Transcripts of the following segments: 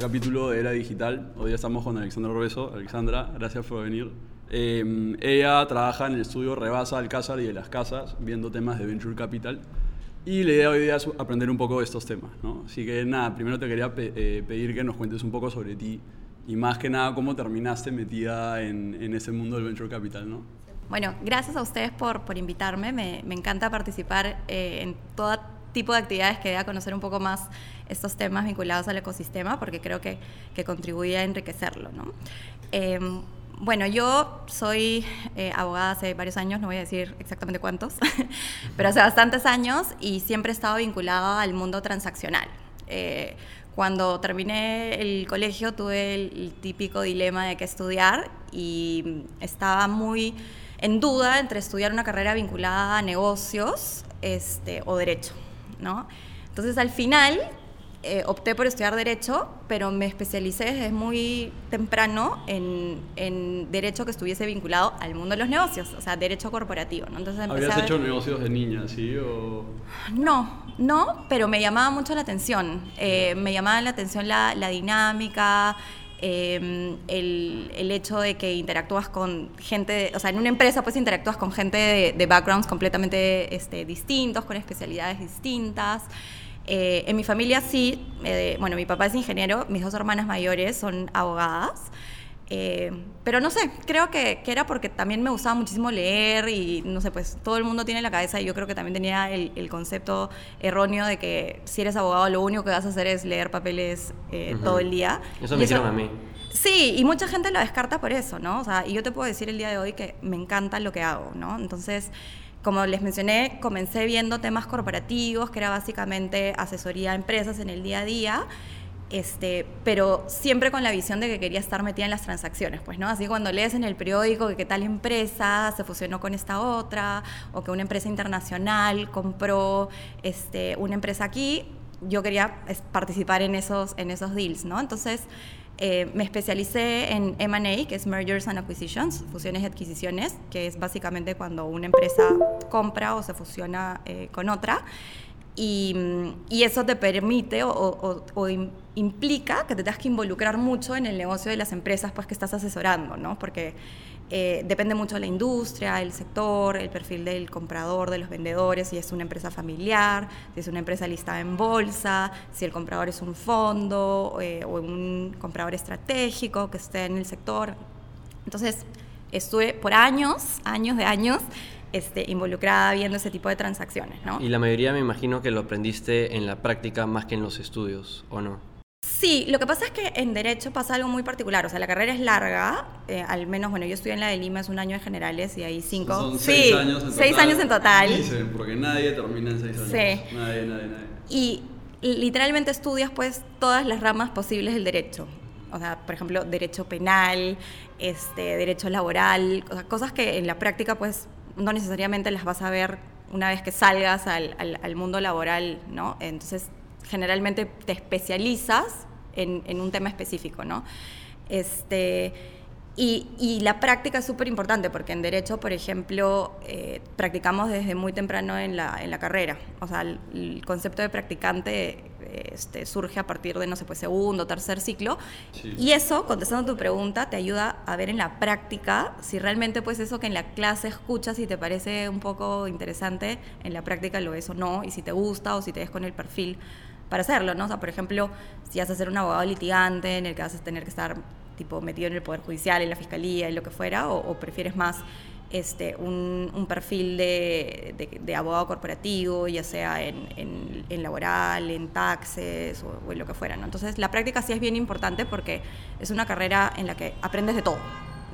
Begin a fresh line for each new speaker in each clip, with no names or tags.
capítulo de Era Digital. Hoy estamos con Alexandra Robeso. Alexandra, gracias por venir. Eh, ella trabaja en el estudio Rebasa Alcázar y de las Casas, viendo temas de Venture Capital. Y la idea hoy día es aprender un poco de estos temas. ¿no? Así que nada, primero te quería pe- eh, pedir que nos cuentes un poco sobre ti y más que nada cómo terminaste metida en, en ese mundo del Venture Capital. ¿no?
Bueno, gracias a ustedes por, por invitarme. Me, me encanta participar eh, en todo tipo de actividades que dé a conocer un poco más estos temas vinculados al ecosistema, porque creo que, que contribuye a enriquecerlo. ¿no? Eh, bueno, yo soy eh, abogada hace varios años, no voy a decir exactamente cuántos, pero hace bastantes años y siempre he estado vinculada al mundo transaccional. Eh, cuando terminé el colegio tuve el, el típico dilema de qué estudiar y estaba muy en duda entre estudiar una carrera vinculada a negocios este, o derecho, ¿no? Entonces al final eh, opté por estudiar derecho, pero me especialicé desde muy temprano en, en derecho que estuviese vinculado al mundo de los negocios, o sea, derecho corporativo, ¿no? Entonces
¿Habías
a
hecho negocios de niña, sí? O...
no, no, pero me llamaba mucho la atención. Eh, me llamaba la atención la, la dinámica, eh, el, el hecho de que interactúas con gente, o sea, en una empresa pues interactúas con gente de, de backgrounds completamente este, distintos, con especialidades distintas. Eh, en mi familia sí, eh, bueno, mi papá es ingeniero, mis dos hermanas mayores son abogadas. Eh, pero no sé, creo que, que era porque también me gustaba muchísimo leer y no sé, pues todo el mundo tiene en la cabeza y yo creo que también tenía el, el concepto erróneo de que si eres abogado lo único que vas a hacer es leer papeles eh,
Ujú.
todo el día.
Eso
Y
me hicieron a mí.
Sí, y mucha gente lo descarta por eso, ¿no? O sea, y yo te puedo decir el día de hoy que me encanta lo que hago, ¿no? Entonces, como les mencioné, comencé viendo temas corporativos, que era básicamente asesoría a empresas en el día a día, este, pero siempre con la visión de que quería estar metida en las transacciones, pues, ¿no? Así cuando lees en el periódico que, que tal empresa se fusionó con esta otra, o que una empresa internacional compró este, una empresa aquí, yo quería participar en esos, en esos deals, ¿no? Entonces, eh, me especialicé en M&A, que es Mergers and Acquisitions, fusiones y adquisiciones, que es básicamente cuando una empresa compra o se fusiona eh, con otra. Y, mm, y eso te permite o, o- o im- implica que te tengas que involucrar mucho en el negocio de las empresas pues, que estás asesorando, ¿no? Porque eh, depende mucho de la industria, el sector, el perfil del comprador, de los vendedores, si es una empresa familiar, si es una empresa listada en bolsa, si el comprador es un fondo eh, o un comprador estratégico que esté en el sector. Entonces, estuve por años, años de años, este, involucrada viendo ese tipo de transacciones, ¿no?
Y la mayoría me imagino que lo aprendiste en la práctica más que en los estudios, ¿o no?
Sí, lo que pasa es que en Derecho pasa algo muy particular. O sea, la carrera es larga, eh, al menos, bueno, yo estudié en la de Lima, es un año de generales y ahí cinco.
Son
sí,
seis años en
seis
total.
años en total.
Dicen, porque nadie termina en seis años.
Sí.
Nadie, nadie, nadie.
Y literalmente estudias pues todas las ramas posibles del derecho. O sea, por ejemplo, derecho penal, este, derecho laboral, cosas que en la práctica pues no necesariamente las vas a ver una vez que salgas al, al- mundo laboral, ¿no? Entonces, generalmente te especializas en, en un tema específico, ¿no? Este, y, y la práctica es súper importante porque en derecho, por ejemplo, eh, practicamos desde muy temprano en la, en la carrera. O sea, el, el concepto de practicante eh, este, surge a partir de, no sé, pues segundo, tercer ciclo.
Sí.
Y eso, contestando tu pregunta, te ayuda a ver en la práctica si realmente pues eso que en la clase escuchas y te parece un poco interesante, en la práctica lo es o no, y si te gusta o si te ves con el perfil para hacerlo, ¿no? O sea, por ejemplo, si vas a ser un abogado litigante en el que vas a tener que estar tipo metido en el Poder Judicial, en la Fiscalía, en lo que fuera, o, o prefieres más este, un, un perfil de, de- de abogado corporativo, ya sea en, en- en laboral, en taxes o, o en lo que fuera, ¿no? Entonces, la práctica sí es bien importante porque es una carrera en la que aprendes de todo,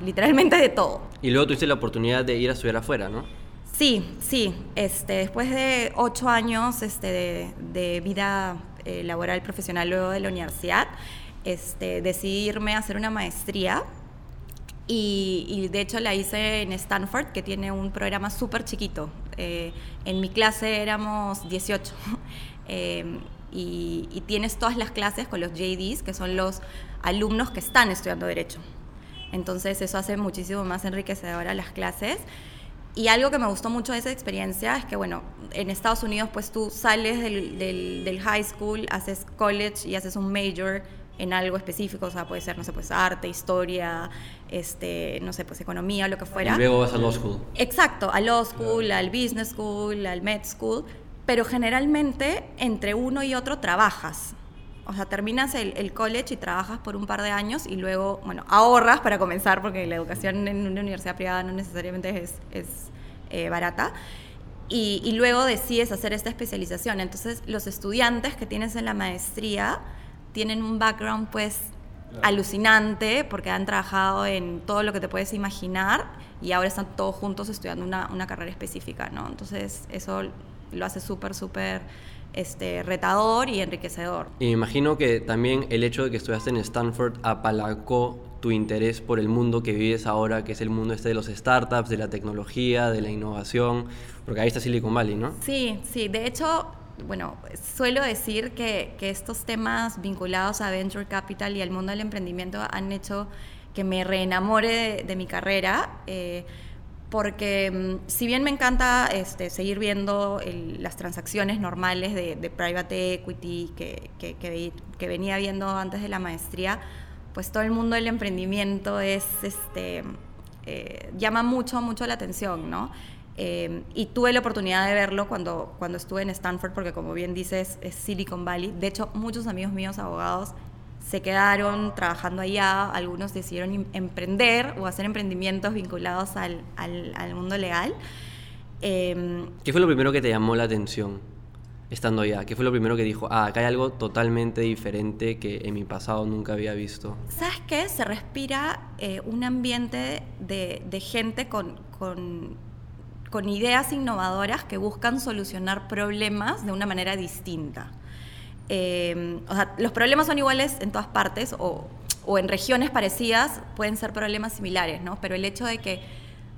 literalmente de todo.
Y luego tuviste la oportunidad de ir a estudiar afuera, ¿no?
Sí, sí. Este, después de ocho años este, de, de vida eh, laboral profesional luego de la universidad, este, a hacer una maestría y, de hecho la hice en Stanford, que tiene un programa súper chiquito. Eh, en mi clase éramos 18. Eh, y, y tienes todas las clases con los JDs, que son los alumnos que están estudiando Derecho. Entonces eso hace muchísimo más enriquecedora las clases. y algo que me gustó mucho de esa experiencia es que, bueno, en Estados Unidos pues tú sales del, del, del high school, haces college y haces un major en algo específico, o sea, puede ser, no sé, pues arte, historia, este, no sé, pues economía, lo que fuera.
Y luego vas a law school.
Exacto, a law school, al business school, al med school, pero generalmente entre uno y otro trabajas. O sea, terminas el, el, college y trabajas por un par de años y luego, bueno, ahorras para comenzar, porque la educación en una universidad privada no necesariamente es, es eh, barata. Y, y, luego decides hacer esta especialización. Entonces, los estudiantes que tienes en la maestría tienen un background, pues, claro. alucinante, porque han trabajado en todo lo que te puedes imaginar y ahora están todos juntos estudiando una, una carrera específica, ¿no? Entonces, eso lo hace súper, súper este, retador y enriquecedor.
Y me imagino que también el hecho de que estudiaste en Stanford apalancó tu interés por el mundo que vives ahora, que es el mundo este de los startups, de la tecnología, de la innovación, porque ahí está Silicon Valley, ¿no?
Sí, sí, de hecho, bueno, suelo decir que, que estos temas vinculados a Venture Capital y al mundo del emprendimiento han hecho que me reenamore de, mi carrera. Eh, porque mm, si bien me encanta este, seguir viendo las transacciones normales de, private equity que, que, venía viendo antes de la maestría, pues todo el mundo del emprendimiento es, este, eh, llama mucho, mucho la atención, ¿no? Eh, y tuve la oportunidad de verlo cuando, cuando estuve en Stanford, porque como bien dices, es Silicon Valley. De hecho, muchos amigos míos abogados se quedaron trabajando allá, algunos decidieron emprender o hacer emprendimientos vinculados al, al, al mundo legal.
Eh, ¿Qué fue lo primero que te llamó la atención estando allá? ¿Qué fue lo primero que dijo, ah, acá hay algo totalmente diferente que en mi pasado nunca había visto?
¿Sabes qué? Se respira eh, un ambiente de, de gente con, con, con ideas innovadoras que buscan solucionar problemas de una manera distinta. Eh, o sea, los problemas son iguales en todas partes o, o, en regiones parecidas pueden ser problemas similares, ¿no? Pero el hecho de que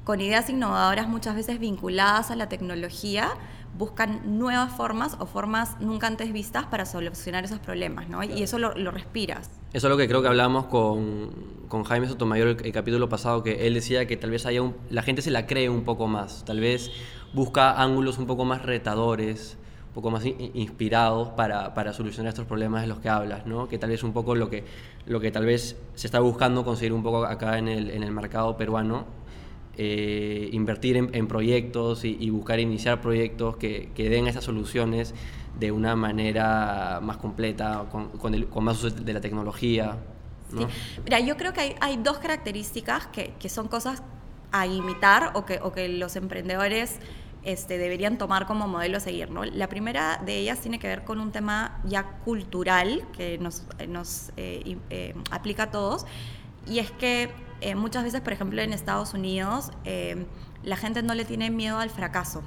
con ideas innovadoras muchas veces vinculadas a la tecnología buscan nuevas formas o formas nunca antes vistas para solucionar esos problemas, ¿no? Y eso lo, lo respiras.
Eso es lo que creo que hablamos con, con Jaime Sotomayor el, el, capítulo pasado, que él decía que tal vez haya la gente se la cree un poco más, tal vez busca ángulos un poco más retadores, un poco más inspirados para, para, solucionar estos problemas de los que hablas, ¿no? Que tal vez un poco lo que, lo que tal vez se está buscando conseguir un poco acá en el, en el mercado peruano, eh, invertir en, en proyectos y, y, buscar iniciar proyectos que, que, den esas soluciones de una manera más completa, con, con, el, con más uso de la tecnología. ¿no?
Sí. Mira, yo creo que hay, hay dos características que, que, son cosas a imitar o que, o que los emprendedores este, deberían tomar como modelo a seguir. ¿no? La primera de ellas tiene que ver con un tema ya cultural que nos, nos eh, eh, aplica a todos, y es que eh, muchas veces, por ejemplo, en Estados Unidos, eh, la gente no le tiene miedo al fracaso.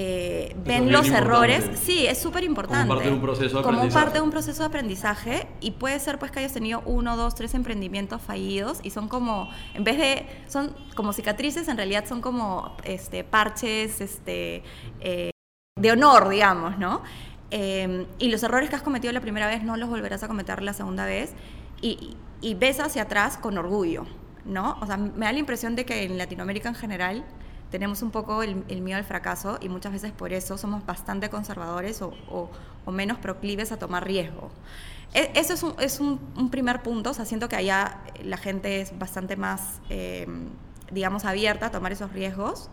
Eh, ven los errores, sí, es súper importante.
Como parte de un proceso de
Como parte de un proceso de aprendizaje y puede ser pues que hayas tenido uno, dos, tres emprendimientos fallidos y son como, en vez de, son como cicatrices, en realidad son como este, parches este, eh, de honor, digamos, ¿no? Eh, y los errores que has cometido la primera vez no los volverás a cometer la segunda vez y, y ves hacia atrás con orgullo, ¿no? O sea, me da la impresión de que en Latinoamérica en general tenemos un poco el, el, miedo al fracaso y muchas veces por eso somos bastante conservadores o, o, o menos proclives a tomar riesgo. E, eso es, un, es un, un, primer punto, o sea, siento que allá la gente es bastante más, eh, digamos, abierta a tomar esos riesgos.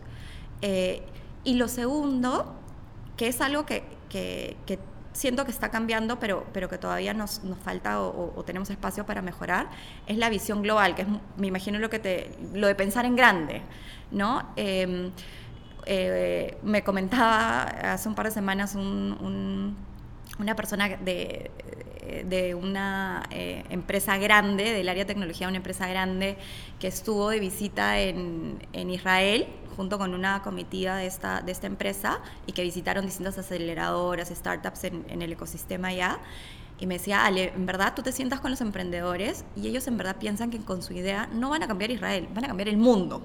Eh, y lo segundo, que es algo que, que, que siento que está cambiando, pero, pero que todavía nos, nos falta o, tenemos espacio para mejorar, es la visión global, que es, me imagino lo, que te, lo de pensar en grande. ¿no? Eh, eh, me comentaba hace un par de semanas un, un, una persona de, de una eh, empresa grande, del área de tecnología, una empresa grande que estuvo de visita en, en Israel junto con una comitiva de esta, de esta empresa y que visitaron distintas aceleradoras, startups en, en el ecosistema allá. Y me decía, Ale, en verdad tú te sientas con los emprendedores y ellos en verdad piensan que con su idea no van a cambiar Israel, van a cambiar el mundo.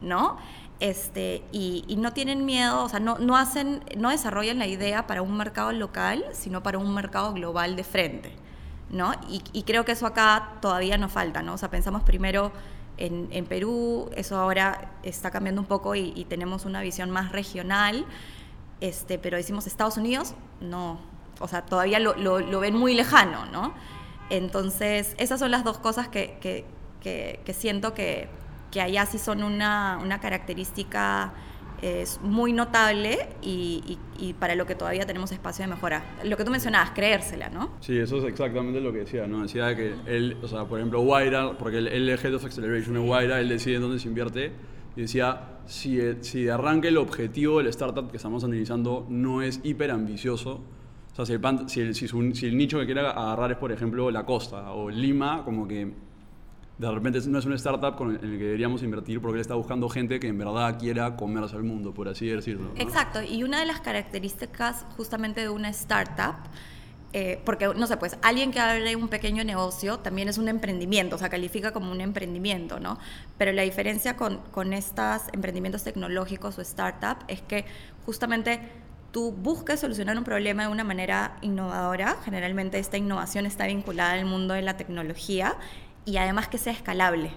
¿no? Este, y, y, no tienen miedo, o sea, no, no, hacen, no desarrollan la idea para un mercado local, sino para un mercado global de frente, ¿no? Y, y creo que eso acá todavía nos falta, ¿no? O sea, pensamos primero en, en Perú. Eso ahora está cambiando un poco y, tenemos una visión más regional. Este, pero decimos Estados Unidos, no. O sea, todavía lo, lo, ven muy lejano, ¿no? Entonces, esas son las dos cosas que, que, que, que siento que, que allá sí son una, una característica es muy notable y, y, para lo que todavía tenemos espacio de mejora. Lo que tú mencionabas, creérsela, ¿no?
Sí, eso es exactamente lo que decía, ¿no? Decía que él, o sea, por ejemplo, Guaira, porque él, él Head of Acceleration en Guaira, él decide en dónde se invierte y decía, si, si de arranque el objetivo del startup que estamos analizando no es hiper ambicioso, o sea, si el, si, el, si, si el nicho que quiere agarrar es, por ejemplo, la costa o Lima, como que de repente no es una startup con el, en el que deberíamos invertir porque él está buscando gente que en verdad quiera comerse al mundo, por así decirlo. ¿no?
Exacto, y una de las características justamente de una startup, eh, porque no sé, pues alguien que abre un pequeño negocio también es un emprendimiento, o sea, califica como un emprendimiento, ¿no? Pero la diferencia con, con estos emprendimientos tecnológicos o startup es que justamente tú buscas solucionar un problema de una manera innovadora, generalmente esta innovación está vinculada al mundo de la tecnología y además que sea escalable.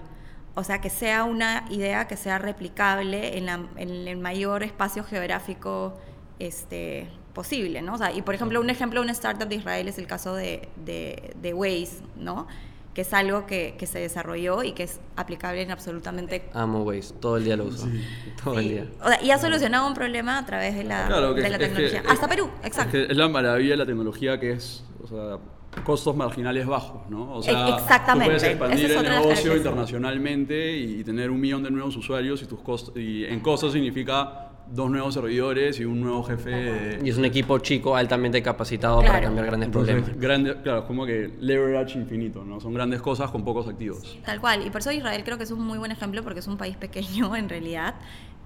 O sea, que sea una idea que sea replicable en, la, en el mayor espacio geográfico este, posible, ¿no? O sea, y por ejemplo, un ejemplo de una startup de Israel es el caso de, de, de Waze, ¿no? Que es algo que, que, se desarrolló y que es aplicable en absolutamente...
Amo Waze, todo el día lo uso, sí. todo
sí.
el día.
O sea, y ha solucionado un problema a través de la,
claro, que,
de la tecnología.
Que,
Hasta Perú, exacto.
Es, es la maravilla de la tecnología que es, o sea, costos marginales bajos, ¿no? O
sea, Exactamente.
tú puedes expandir el negocio internacionalmente y tener un millón de nuevos usuarios y tus costos y en costos significa dos nuevos servidores y un nuevo jefe. De...
Y es un equipo chico altamente capacitado claro. para cambiar grandes
Entonces,
problemas.
Grande, claro, como que leverage infinito, ¿no? Son grandes cosas con pocos activos.
Sí, tal cual. Y por eso Israel creo que es un muy buen ejemplo porque es un país pequeño en realidad.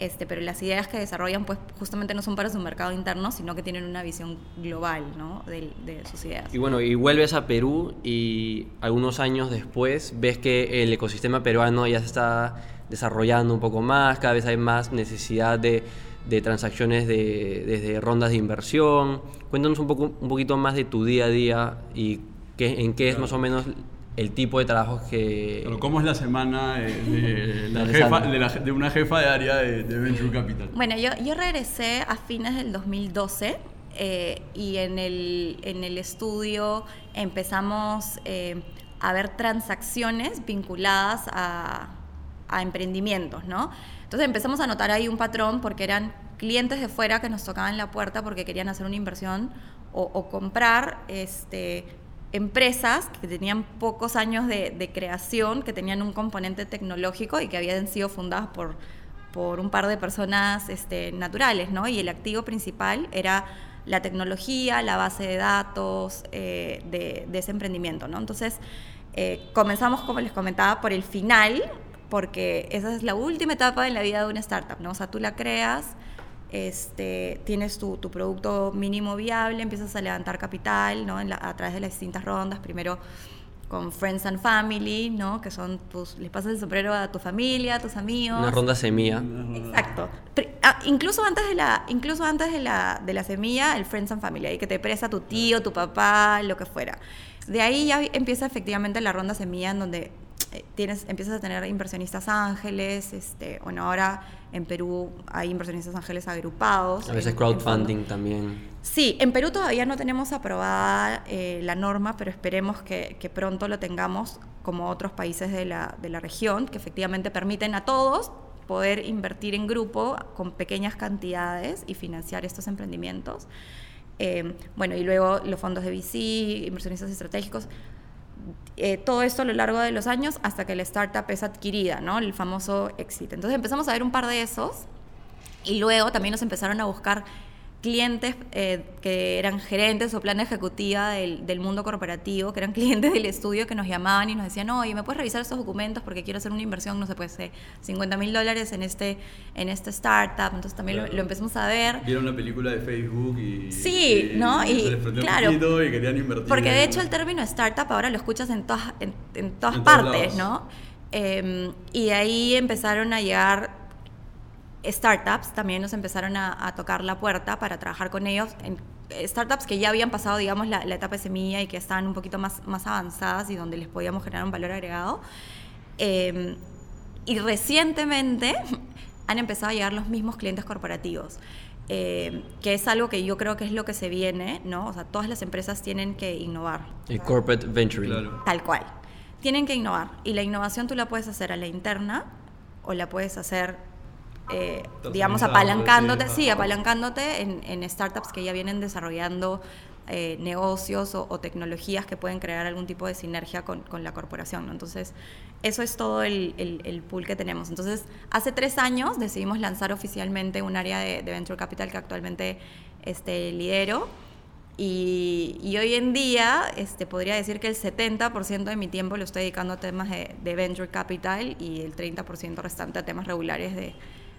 Este, pero las ideas que desarrollan pues justamente no son para su mercado interno, sino que tienen una visión global ¿no? de, de, sus ideas.
Y bueno, y vuelves a Perú y algunos años después ves que el ecosistema peruano ya se está desarrollando un poco más, cada vez hay más necesidad de, de transacciones de, desde rondas de inversión. Cuéntanos un, poco, un poquito más de tu día a día y qué, en qué es más o menos el tipo de trabajo que...
Pero ¿Cómo es la semana de, de, la jefa, de, la, de, una jefa de área de, Venture Capital?
Bueno, yo, yo regresé a fines del 2012 eh, y en el, en el estudio empezamos eh, a ver transacciones vinculadas a, a emprendimientos, ¿no? Entonces empezamos a notar ahí un patrón porque eran clientes de fuera que nos tocaban la puerta porque querían hacer una inversión o, o comprar este, empresas que tenían pocos años de, de, creación, que tenían un componente tecnológico y que habían sido fundadas por, por un par de personas este, naturales, ¿no? Y el activo principal era la tecnología, la base de datos eh, de, ese emprendimiento, ¿no? Entonces, eh, comenzamos, como les comentaba, por el final, porque esa es la última etapa en la vida de una startup, ¿no? O sea, tú la creas, este, tienes tu, tu, producto mínimo viable, empiezas a levantar capital ¿no? La, a través de las distintas rondas, primero con Friends and Family, ¿no? que son tus, les pasas el sombrero a tu familia, a tus amigos.
Una ronda semilla.
Exacto. Ah, incluso antes, de la, incluso antes de, la, de la semilla, el Friends and Family, ahí que te presta tu tío, tu papá, lo que fuera. De ahí ya empieza efectivamente la ronda semilla en donde tienes, empiezas a tener inversionistas ángeles, este, bueno, ahora en Perú hay inversionistas ángeles agrupados.
A veces
en,
crowdfunding
en
también.
Sí, en Perú todavía no tenemos aprobada eh, la norma, pero esperemos que, que, pronto lo tengamos como otros países de la, de la región, que efectivamente permiten a todos poder invertir en grupo con pequeñas cantidades y financiar estos emprendimientos. Eh, bueno, y luego los fondos de VC, inversionistas estratégicos, eh, todo esto a lo largo de los años hasta que la startup es adquirida, ¿no? El famoso exit. Entonces empezamos a ver un par de esos y luego también nos empezaron a buscar clientes eh, que eran gerentes o plan ejecutiva del, del, mundo corporativo, que eran clientes del estudio que nos llamaban y nos decían, oye, ¿me puedes revisar estos documentos porque quiero hacer una inversión, no sé, pues eh, 50 mil dólares en este, en este startup? Entonces también claro. lo, lo, empezamos a ver.
Vieron una película de Facebook y...
Sí,
y,
¿no? Y,
y claro,
y
querían invertir.
Porque de hecho el término startup ahora lo escuchas en todas, en, en todas en partes, ¿no? Eh, y ahí empezaron a llegar startups también nos empezaron a, a, tocar la puerta para trabajar con ellos, en startups que ya habían pasado, digamos, la, la, etapa de semilla y que estaban un poquito más, más avanzadas y donde les podíamos generar un valor agregado. Eh, y recientemente han empezado a llegar los mismos clientes corporativos. Eh, que es algo que yo creo que es lo que se viene, ¿no? O sea, todas las empresas tienen que innovar.
El corporate venturing.
Claro.
Tal cual. Tienen que innovar. Y la innovación tú la puedes hacer a la interna o la puedes hacer, eh, digamos, apalancándote,
sí,
apalancándote en, en startups que ya vienen desarrollando eh, negocios o, o tecnologías que pueden crear algún tipo de sinergia con, con la corporación. ¿no? Entonces, eso es todo el, el- el pool que tenemos. Entonces, hace tres años decidimos lanzar oficialmente un área de, de Venture Capital que actualmente este, lidero. Y, y hoy en día este, podría decir que el 70% de mi tiempo lo estoy dedicando a temas de, de venture capital y el 30% restante a temas regulares de,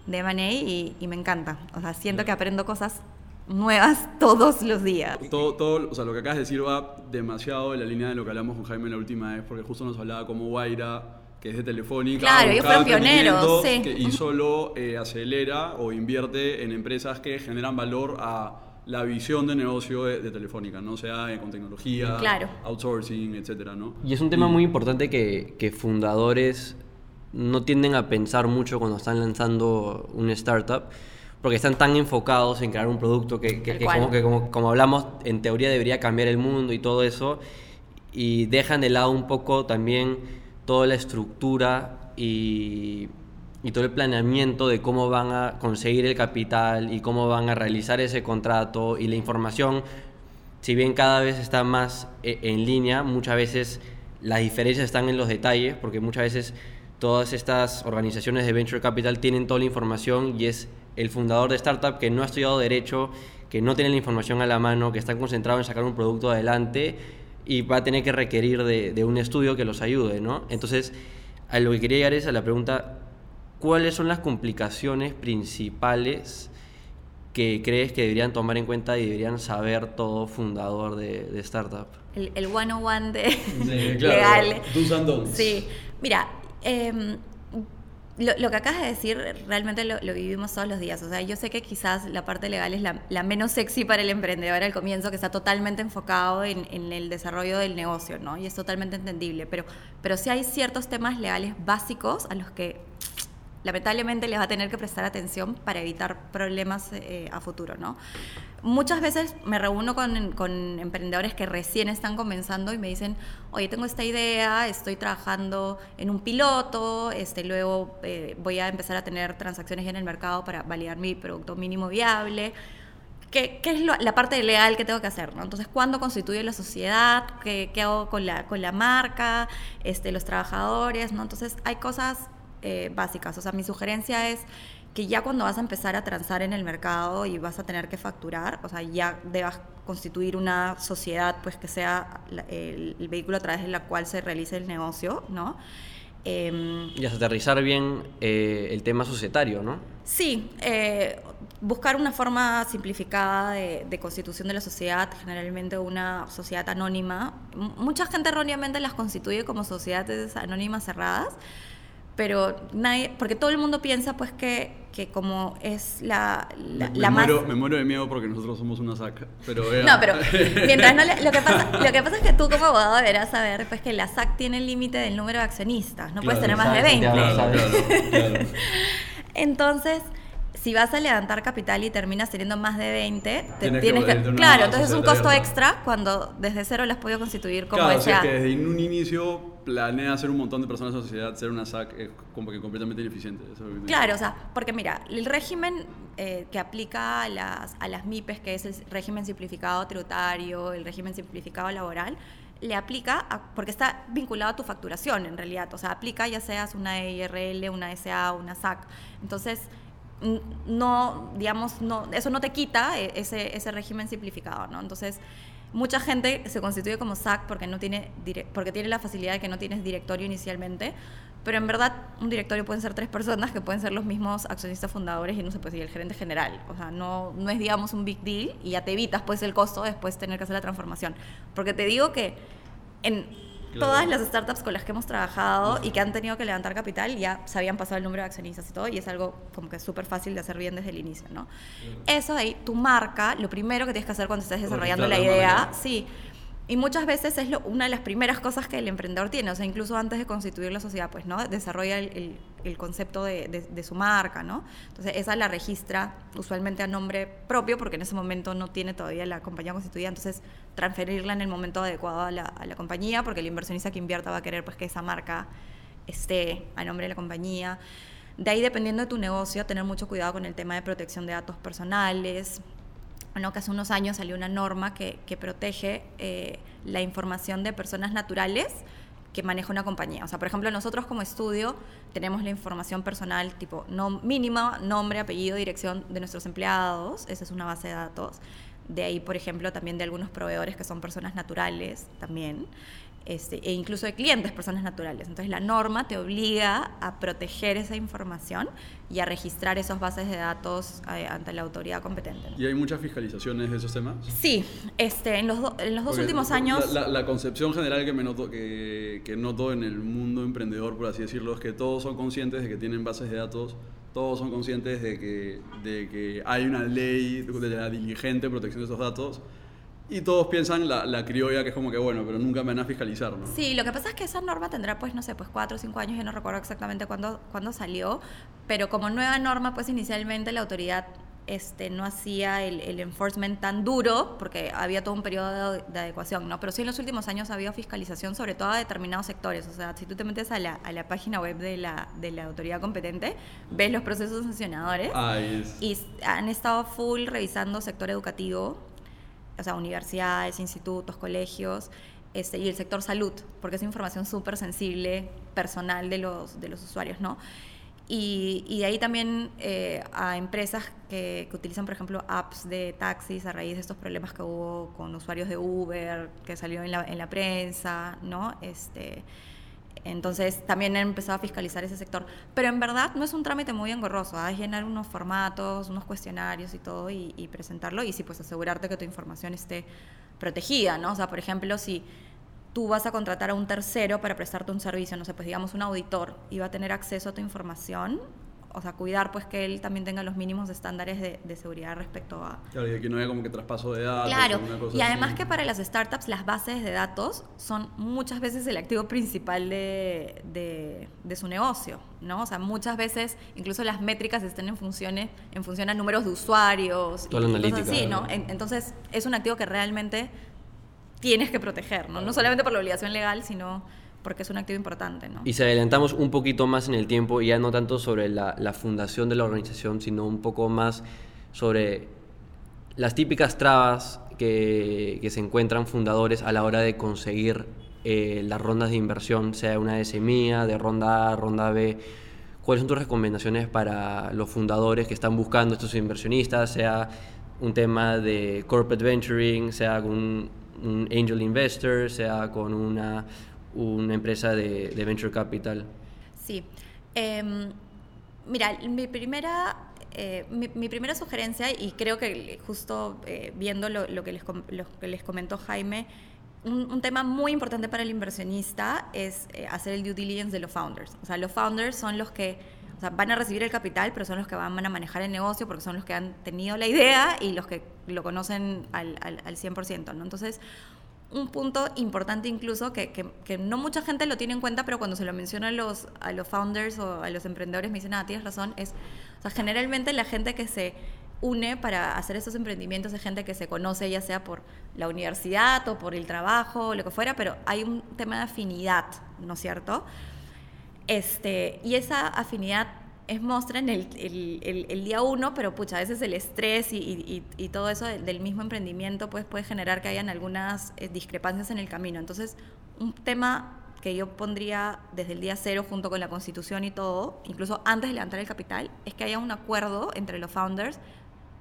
de M&A y, y me encanta. O sea, siento que aprendo cosas nuevas todos los días.
Todo, todo, o sea, lo que acabas de decir va demasiado en la línea de lo que hablamos con Jaime la última vez, porque justo nos hablaba como Guaira, que es de Telefónica.
Claro, ellos fueron pioneros, sí.
que- y solo eh, acelera o invierte en empresas que generan valor a la visión de negocio de, de Telefónica, no sea eh, con tecnología,
Claro.
outsourcing, etcétera, ¿no?
Y es un tema muy importante que, que fundadores no tienden a pensar mucho cuando están lanzando un startup, porque están tan enfocados en crear un producto que, que- como, que como, como hablamos, en teoría debería cambiar el mundo y todo eso, y dejan de lado un poco también toda la estructura y, y todo el planeamiento de cómo van a conseguir el capital y cómo van a realizar ese contrato y la información. Si bien cada vez está más e- en línea, muchas veces las diferencias están en los detalles, porque muchas veces todas estas organizaciones de venture capital tienen toda la información y es el fundador de startup que no ha estudiado derecho, que no tiene la información a la mano, que está concentrado en sacar un producto adelante y va a tener que requerir de, de un estudio que los ayude, ¿no? Entonces, a lo que quería llegar es a la pregunta, ¿cuáles son las complicaciones principales que crees que deberían tomar en cuenta y deberían saber todo fundador de, de startup?
El, el 101 de
Sí, claro,
legal.
do's and don'ts.
Sí, mira, em, lo, que acabas de decir realmente lo, vivimos todos los días. O sea, yo sé que quizás la parte legal es la, menos sexy para el emprendedor al comienzo, que está totalmente enfocado en, en el desarrollo del negocio, ¿no? Y es totalmente entendible. Pero, pero sí hay ciertos temas legales básicos a los que lamentablemente les va a tener que prestar atención para evitar problemas eh, a futuro, ¿no? Muchas veces me reúno con, emprendedores que recién están comenzando y me dicen, oye, tengo esta idea, estoy trabajando en un piloto, este, luego eh, voy a empezar a tener transacciones en el mercado para validar mi producto mínimo viable. ¿Qué, es la parte legal que tengo que hacer? ¿no? Entonces, ¿cuándo constituye la sociedad? ¿Qué, qué hago con la, con la marca? Este, los trabajadores, ¿no? Entonces, hay cosas eh, básicas. O sea, mi sugerencia es que ya cuando vas a empezar a transar en el mercado y vas a tener que facturar, o sea, ya debas constituir una sociedad, pues que sea el, el vehículo a través de la cual se realice el negocio, ¿no? Em,
Y hasta aterrizar bien eh, el tema societario, ¿no?
Sí, eh, buscar una forma simplificada de, de constitución de la sociedad, generalmente una sociedad anónima. M- mucha gente erróneamente las constituye como sociedades anónimas cerradas, pero nadie, porque todo el mundo piensa pues que, que como es la, la,
me,
la
me
más...
muero, me muero de miedo porque nosotros somos una SAC. Pero, vea.
No, pero mientras no le- lo, que pasa, lo que pasa es que tú como abogado deberás saber pues, que la SAC tiene el límite del número de accionistas, no puedes tener más de
exacto,
20.
Santiago.
Claro, claro.
Entonces, si vas a levantar capital y terminas teniendo más de 20, te
Tienes que
tienes claro, entonces es un costo
abierta.
extra cuando desde cero las puedo constituir como
Claro,
SA.
que desde un inicio planea ser un montón de personas en la sociedad, ser una SAC es como que completamente ineficiente.
Claro, o sea, porque mira, el régimen eh, que aplica a las, a las MIPES, que es el régimen simplificado tributario, el régimen simplificado laboral, le aplica, a- porque está vinculado a tu facturación en realidad, o sea, aplica ya seas una IRL, una SA, una SAC. Entonces, no, digamos, no, eso no te quita eh, ese, ese régimen simplificado, ¿no? Entonces, mucha gente se constituye como SAC porque, no tiene, porque tiene la facilidad de que no tienes directorio inicialmente, pero en verdad un directorio pueden ser tres personas que pueden ser los mismos accionistas fundadores y no sé, pues y el gerente general. O sea, no, no es, digamos, un big deal y ya te evitas pues el costo de después tener que hacer la transformación. Porque te digo que en
Claro.
todas las startups con las que hemos trabajado y que han tenido que levantar capital ya se habían pasado el número de accionistas y todo y es algo como que súper fácil de hacer bien desde el inicio, ¿no? Eso de ahí, tu marca, lo primero que tienes que hacer cuando estés desarrollando la idea, sí. Y muchas veces es lo- una de las primeras cosas que el emprendedor tiene, o sea, incluso antes de constituir la sociedad, pues, ¿no? Desarrolla el, el- el concepto de, de, su marca, ¿no? Entonces esa la registra usualmente a nombre propio porque en ese momento no tiene todavía la compañía constituida, entonces transferirla en el momento adecuado a la, compañía porque el inversionista que invierta va a querer pues que esa marca esté a nombre de la compañía. De ahí, dependiendo de tu negocio, tener mucho cuidado con el tema de protección de datos personales. Bueno, que hace unos años salió una norma que, que protege eh, la información de personas naturales que maneja una compañía. O sea, por ejemplo, nosotros como estudio tenemos la información personal tipo no, mínima, nombre, apellido, dirección de nuestros empleados. Esa es una base de datos. De ahí, por ejemplo, también de algunos proveedores que son personas naturales también. Este, e incluso de clientes, personas naturales. Entonces la norma te obliga a proteger esa información y a registrar esas bases de datos eh, ante la autoridad competente.
¿Y hay muchas fiscalizaciones de esos temas?
Sí, este, en, los en los dos últimos años...
La, concepción general que, me noto, que, que noto en el mundo emprendedor, por así decirlo, es que todos son conscientes de que tienen bases de datos todos son conscientes de que, de que hay una ley de la diligente protección de esos datos y todos piensan la, la, criolla, que es como que bueno, pero nunca me van a fiscalizar, ¿no?
Sí, lo que pasa es que esa norma tendrá, pues, no sé, pues cuatro o cinco años, yo no recuerdo exactamente cuándo, cuándo salió, pero como nueva norma, pues inicialmente la autoridad este, no hacía el, el, enforcement tan duro, porque había todo un periodo de, adecuación, ¿no? Pero sí en los últimos años ha habido fiscalización, sobre todo a determinados sectores. O sea, si tú te metes a la, a la página web de la, de la autoridad competente, ves los procesos sancionadores y han estado full revisando sector educativo, o sea, universidades, institutos, colegios, este, y el sector salud, porque es información súper sensible, personal de los, de los usuarios, ¿no? Y, y de ahí también eh, a empresas que, que, utilizan, por ejemplo, apps de taxis a raíz de estos problemas que hubo con usuarios de Uber, que salió en la, en la prensa, ¿no? Este, entonces también han empezado a fiscalizar ese sector. Pero en verdad no es un trámite muy engorroso, ¿ah? es llenar unos formatos, unos cuestionarios y todo y, presentarlo y sí, pues asegurarte que tu información esté protegida, ¿no? O sea, por ejemplo, si tú vas a contratar a un tercero para prestarte un servicio, no sé, pues digamos un auditor y va a tener acceso a tu información, o sea, cuidar pues que él también tenga los mínimos estándares de, de seguridad respecto a...
Claro, y que no haya como que traspaso de datos.
Claro, y además que para las startups las bases de datos son muchas veces el activo principal de, de, de su negocio, ¿no? O sea, muchas veces incluso las métricas están en, funciones, en función a números de usuarios.
Toda la analítica.
Sí, ¿no? entonces es un activo que realmente tienes que proteger, ¿no? No solamente por la obligación legal, sino porque es un activo importante. ¿no?
Y si adelantamos un poquito más en el tiempo, ya no tanto sobre la, la fundación de la organización, sino un poco más sobre las típicas trabas que, que se encuentran fundadores a la hora de conseguir eh, las rondas de inversión, sea una de semilla, de ronda A, ronda B. ¿Cuáles son tus recomendaciones para los fundadores que están buscando estos inversionistas, sea un tema de corporate venturing, sea con un, un angel investor, sea con una, una empresa de, venture capital?
Sí. Em, mira, mi primera, eh, mi, primera sugerencia, y creo que justo eh, viendo lo, que les, lo que les comentó Jaime, un, tema muy importante para el inversionista es eh, hacer el due diligence de los founders. O sea, los founders son los que o sea, van a recibir el capital, pero son los que van a manejar el negocio porque son los que han tenido la idea y los que lo conocen al, al, al 100%. ¿no? Entonces, un punto importante incluso que, que, no mucha gente lo tiene en cuenta, pero cuando se lo menciona a los, a los founders o a los emprendedores me dicen, ah, tienes razón, es, o sea, generalmente la gente que se une para hacer estos emprendimientos es gente que se conoce ya sea por la universidad o por el trabajo lo que fuera, pero hay un tema de afinidad, ¿no es cierto? Este, y esa afinidad es mostra en el, el, el, día uno, pero pucha, a veces el estrés y, y, y todo eso del, mismo emprendimiento pues, puede generar que hayan algunas eh, discrepancias en el camino. Entonces, un tema que yo pondría desde el día cero junto con la constitución y todo, incluso antes de levantar el capital, es que haya un acuerdo entre los founders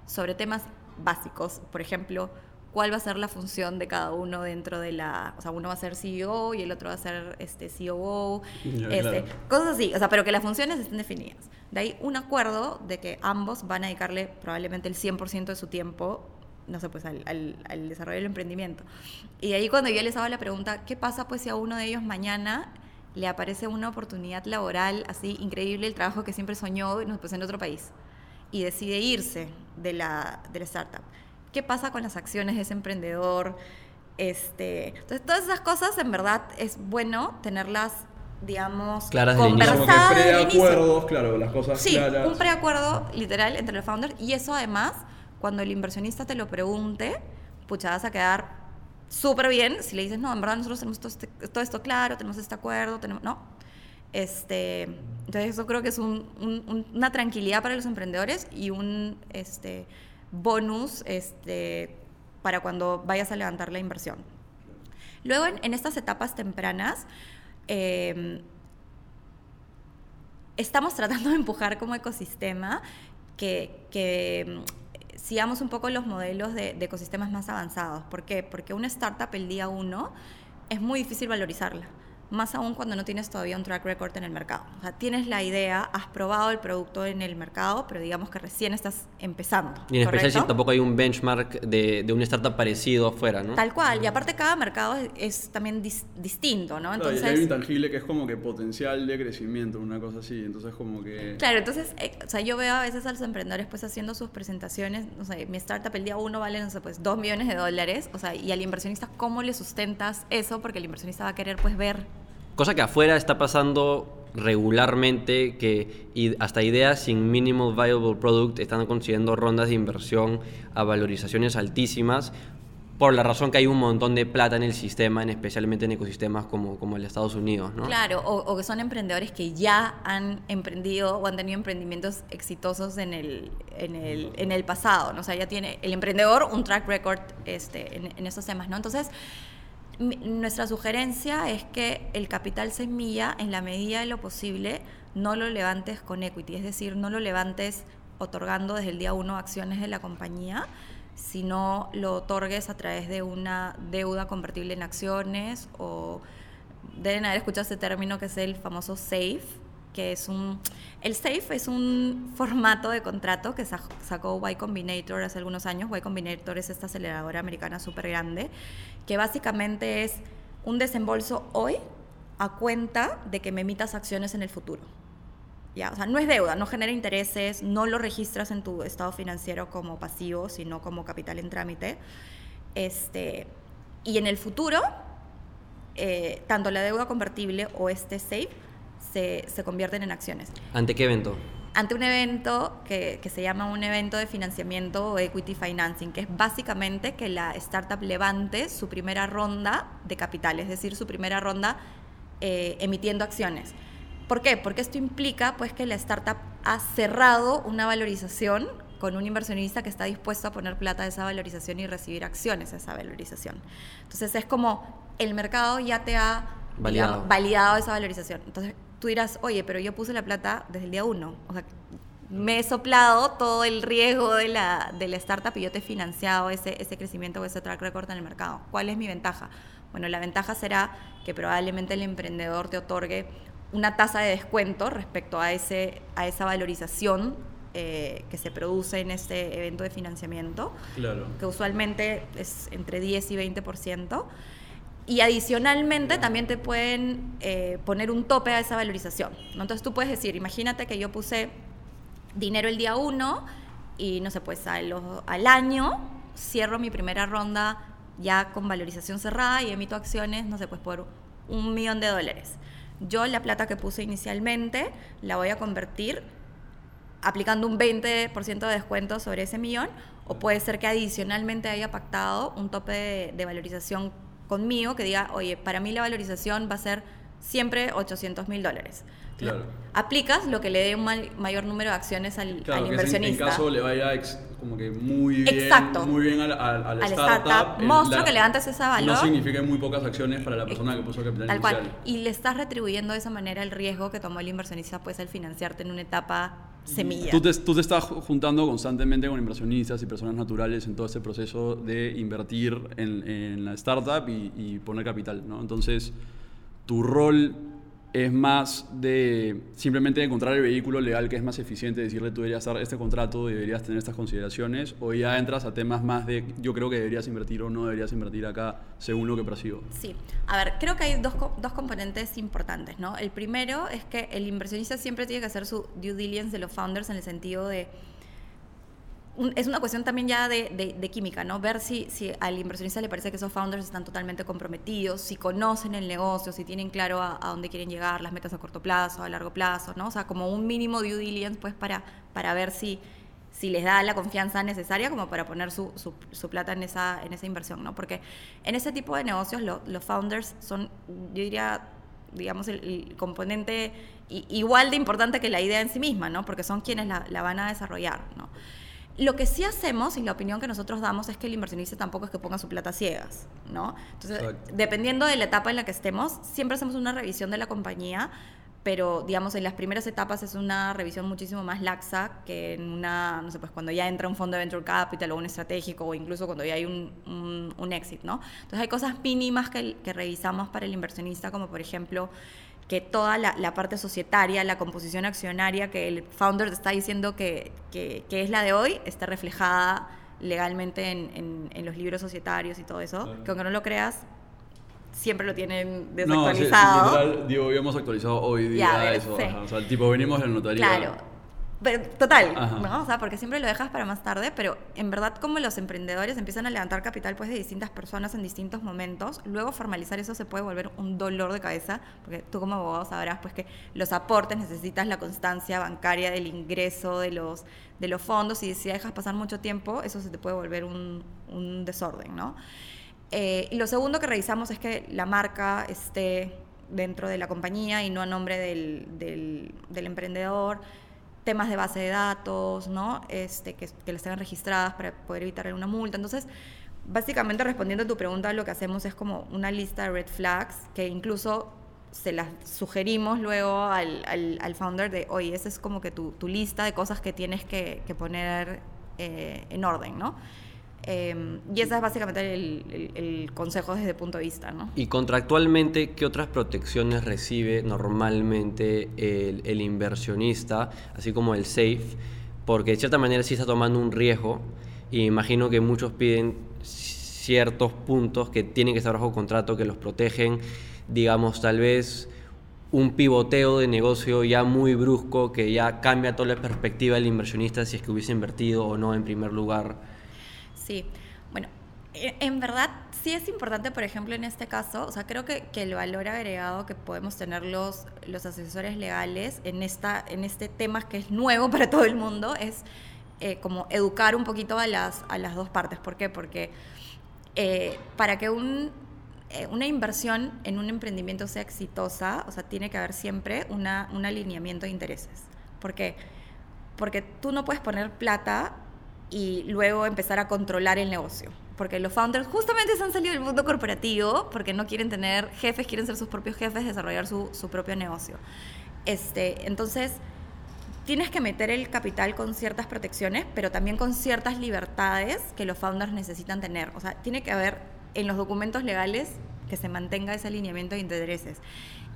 sobre temas básicos. Por ejemplo, cuál va a ser la función de cada uno dentro de la, o sea, uno va a ser CEO y el otro va a ser este COO, este, cosas así, o sea, pero que las funciones estén definidas. De ahí un acuerdo de que ambos van a dedicarle probablemente el 100% de su tiempo no sé, pues al, al, desarrollo del emprendimiento. Y ahí cuando yo les hago la pregunta, ¿qué pasa pues si a uno de ellos mañana le aparece una oportunidad laboral así increíble, el trabajo que siempre soñó pues, en otro país y decide irse de la, de la startup? Qué pasa con las acciones de ese emprendedor. Este, entonces, todas esas cosas en verdad es bueno tenerlas digamos,
Claras del inicio.
Como que
conversada desde el inicio.
preacuerdos, claro, las cosas
Sí,
claras.
un preacuerdo literal entre los founders y eso además, cuando el inversionista te lo pregunte, pucha, vas a quedar súper bien si le dices, no, en verdad nosotros tenemos todo, este- todo esto claro, tenemos este acuerdo, tenemos, no. Este, entonces eso creo que es un- un- un- una tranquilidad para los emprendedores y un este, bonus este, para cuando vayas a levantar la inversión. Luego, en, estas etapas tempranas, eh, estamos tratando de empujar como ecosistema que, que, mm, sigamos un poco los modelos de, de ecosistemas más avanzados. ¿Por qué? Porque una startup el día uno es muy difícil valorizarla. Más aún cuando no tienes todavía un track record en el mercado. O sea, tienes la idea, has probado el producto en el mercado, pero digamos que recién estás empezando.
Y en especial si
¿correcto?
tampoco hay un benchmark de, de un startup parecido afuera, ¿no?
Tal cual. Y aparte cada mercado es, es también dis- distinto, ¿no?
Claro, y
Entonces,
hay un intangible que es como que potencial de crecimiento, una cosa así. Entonces, como que.
Claro, entonces, eh, o sea, yo veo a veces a los emprendedores pues haciendo sus presentaciones, no sé, mi startup el día uno vale, no sé, pues dos millones de dólares, o sea, y al inversionista, ¿cómo le sustentas eso? Porque el inversionista va a querer pues ver.
Cosa que afuera está pasando regularmente, que hasta ideas sin minimal viable product están consiguiendo rondas de inversión a valorizaciones altísimas, por la razón que hay un montón de plata en el sistema, en especialmente en ecosistemas como, como el de Estados Unidos, ¿no?
Claro, o, o que son emprendedores que ya han emprendido o han tenido emprendimientos exitosos en el, en el, en el pasado, ¿no? O sea, ya tiene el emprendedor un track record este, en, en esos temas, ¿no? Entonces, nuestra sugerencia es que el capital semilla, en la medida de lo posible, no lo levantes con equity, es decir, no lo levantes otorgando desde el día uno acciones de la compañía, sino lo otorgues a través de una deuda convertible en acciones o deben haber escuchado ese término que es el famoso SAFE, que es un... El SAFE es un formato de contrato que sa- sacó Y Combinator hace algunos años. Y Combinator es esta aceleradora americana súper grande, que básicamente es un desembolso hoy a cuenta de que me emitas acciones en el futuro. Ya, o sea, no es deuda, no genera intereses, no lo registras en tu estado financiero como pasivo, sino como capital en trámite. Este, y en el futuro, eh, tanto la deuda convertible o este SAFE se, se convierten en acciones.
¿Ante qué evento?
Ante un evento que, que se llama un evento de financiamiento o equity financing, que es básicamente que la startup levante su primera ronda de capital, es decir, su primera ronda eh, emitiendo acciones. ¿Por qué? Porque esto implica pues, que la startup ha cerrado una valorización con un inversionista que está dispuesto a poner plata a esa valorización y recibir acciones a esa valorización. Entonces es como el mercado ya te ha
Validado.
digamos, validado esa valorización. Entonces tú dirás, oye, pero yo puse la plata desde el día uno. O sea, me he soplado todo el riesgo de la, de la startup y yo te he financiado ese, ese crecimiento o ese track record en el mercado. ¿Cuál es mi ventaja? Bueno, la ventaja será que probablemente el emprendedor te otorgue una tasa de descuento respecto a, ese, a esa valorización eh, que se produce en este evento de financiamiento
Claro.
que usualmente es entre 10 y 20%. Y adicionalmente también te pueden eh, poner un tope a esa valorización. Entonces tú puedes decir, imagínate que yo puse dinero el día 1 y no sé, pues al año cierro mi primera ronda ya con valorización cerrada y emito acciones, no sé, pues por un millón de dólares. Yo la plata que puse inicialmente la voy a convertir aplicando un 20% de descuento sobre ese millón, o puede ser que adicionalmente haya pactado un tope de, de valorización conmigo que diga, oye, para mí la valorización va a ser siempre 800 mil dólares.
Claro.
Aplicas lo que le dé un ma- mayor número de acciones al,
Claro,
al
que es en-
inversionista.
en caso le vaya ex- como que muy bien,
Exacto.
muy bien a la, a- a la
Al
startup.
startup, monstruo que levantes ese valor.
No significa muy pocas acciones para la persona que puso el capital
Tal
inicial.
cual. Y le estás retribuyendo de esa manera el riesgo que tomó el inversionista pues al financiarte en una etapa semilla.
Tú te, tú te estás ju- juntando constantemente con inversionistas y personas naturales en todo este proceso de invertir en, en la startup y, y poner capital, ¿no? Entonces, tu rol es más de simplemente encontrar el vehículo legal que es más eficiente, decirle tú deberías dar este contrato, deberías tener estas consideraciones, o ya entras a temas más de yo creo que deberías invertir o no deberías invertir acá según lo que percibo.
Sí, a ver, creo que hay dos, dos componentes importantes, ¿no? El primero es que el inversionista siempre tiene que hacer su due diligence de los founders en el sentido de es una cuestión también ya de, de, química, ¿no? Ver si, si al inversionista le parece que esos founders están totalmente comprometidos, si conocen el negocio, si tienen claro a, dónde quieren llegar, las metas a corto plazo, a largo plazo, ¿no? O sea, como un mínimo due diligence, pues, para, para ver si, si les da la confianza necesaria como para poner su, su, plata en esa, en esa inversión, ¿no? Porque en ese tipo de negocios los founders son, yo diría, digamos, el, componente igual de importante que la idea en sí misma, ¿no? Porque son quienes la, la van a desarrollar, ¿no? Lo que sí hacemos y la opinión que nosotros damos es que el inversionista tampoco es que ponga su plata ciegas, ¿no? Entonces, dependiendo de la etapa en la que estemos, siempre hacemos una revisión de la compañía, pero digamos en las primeras etapas es una revisión muchísimo más laxa que en una, no sé, pues cuando ya entra un fondo de venture capital o un estratégico o incluso cuando ya hay un, un, un exit, ¿no? Entonces hay cosas mínimas que, que revisamos para el inversionista, como por ejemplo que toda la, parte societaria, la composición accionaria que el founder está diciendo que, que, es la de hoy, está reflejada legalmente en, en, los libros societarios y todo eso, que aunque no lo creas, siempre lo tienen desactualizado.
No, sí, digo, habíamos actualizado hoy día eso, o sea, el tipo venimos en notaría.
Claro total, ¿no? O sea, porque siempre lo dejas para más tarde, pero en verdad como los emprendedores empiezan a levantar capital pues de distintas personas en distintos momentos, luego formalizar eso se puede volver un dolor de cabeza, porque tú como abogado sabrás pues que los aportes necesitas la constancia bancaria del ingreso de los, de los fondos y si dejas pasar mucho tiempo, eso se te puede volver un, un desorden, ¿no? Eh, y lo segundo que revisamos es que la marca esté dentro de la compañía y no a nombre del, del, del emprendedor temas de base de datos, ¿no? Este, que, que les tengan registradas para poder evitar una multa. Entonces, básicamente respondiendo a tu pregunta, lo que hacemos es como una lista de red flags que incluso se las sugerimos luego al, al, founder de, oye, esa es como que tu, tu, lista de cosas que tienes que, que poner eh, en orden, ¿no? Em, y ese es básicamente el, consejo desde el punto de vista. ¿no?
Y contractualmente, ¿qué otras protecciones recibe normalmente el, inversionista, así como el SAFE? Porque de cierta manera sí está tomando un riesgo y imagino que muchos piden ciertos puntos que tienen que estar bajo contrato, que los protegen, digamos, tal vez un pivoteo de negocio ya muy brusco que ya cambia toda la perspectiva del inversionista si es que hubiese invertido o no en primer lugar
Sí, bueno, e, en verdad sí es importante, por ejemplo, en este caso, o sea, creo que, el valor agregado que podemos tener los, los asesores legales en, esta, en este tema que es nuevo para todo el mundo es eh, como educar un poquito a las, a las dos partes. ¿Por qué? Porque eh, para que un, eh, una inversión en un emprendimiento sea exitosa, o sea, tiene que haber siempre una, un alineamiento de intereses. ¿Por qué? Porque tú no puedes poner plata y luego empezar a controlar el negocio. Porque los founders justamente se han salido del mundo corporativo porque no quieren tener jefes, quieren ser sus propios jefes, desarrollar su, su propio negocio. Este, entonces, tienes que meter el capital con ciertas protecciones, pero también con ciertas libertades que los founders necesitan tener. O sea, tiene que haber en los documentos legales que se mantenga ese alineamiento de intereses.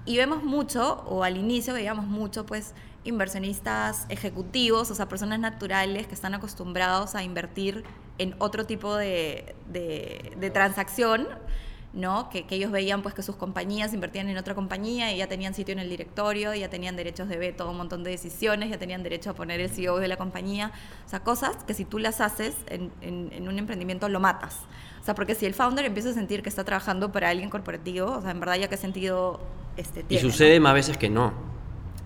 Y vemos mucho, o al inicio veíamos mucho, pues, inversionistas ejecutivos, o sea, personas naturales que están acostumbrados a invertir en otro tipo de, de, transacción, ¿no? Que, que, ellos veían pues que sus compañías invertían en otra compañía y ya tenían sitio en el directorio, ya tenían derechos de veto a un montón de decisiones, ya tenían derecho a poner el CEO de la compañía, o sea, cosas que si tú las haces en, en, un emprendimiento lo matas. O sea, porque si el founder empieza a sentir que está trabajando para alguien corporativo, o sea, en verdad ya qué sentido este, tiene.
Y sucede más veces que no.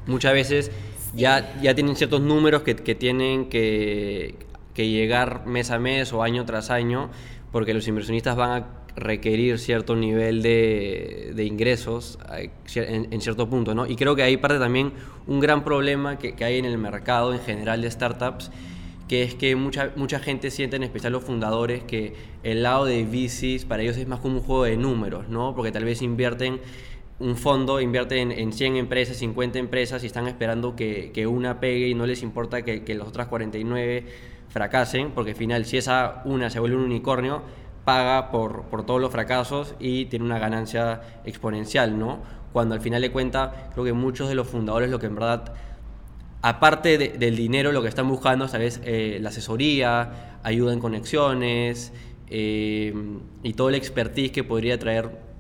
Muchas veces ya, ya tienen ciertos números que, tienen que, llegar mes a mes o año tras año, porque los inversionistas van a requerir cierto nivel de, ingresos eh, en, cierto punto, ¿no? Y creo que ahí parte también un gran problema que, que hay en el mercado en general de startups, que es que mucha, mucha gente siente, en especial los fundadores, que el lado de VCs para ellos es más como un juego de números, ¿no? Porque tal vez invierten un fondo invierte en, en, 100 empresas, 50 empresas y están esperando que, que una pegue y no les importa que, que, las otras 49 fracasen, porque al final si esa una se vuelve un unicornio, paga por, por todos los fracasos y tiene una ganancia exponencial, ¿no? Cuando al final de cuenta, creo que muchos de los fundadores lo que en verdad, aparte del dinero, lo que están buscando es tal vez eh, la asesoría, ayuda en conexiones eh, y todo el expertise que podría traer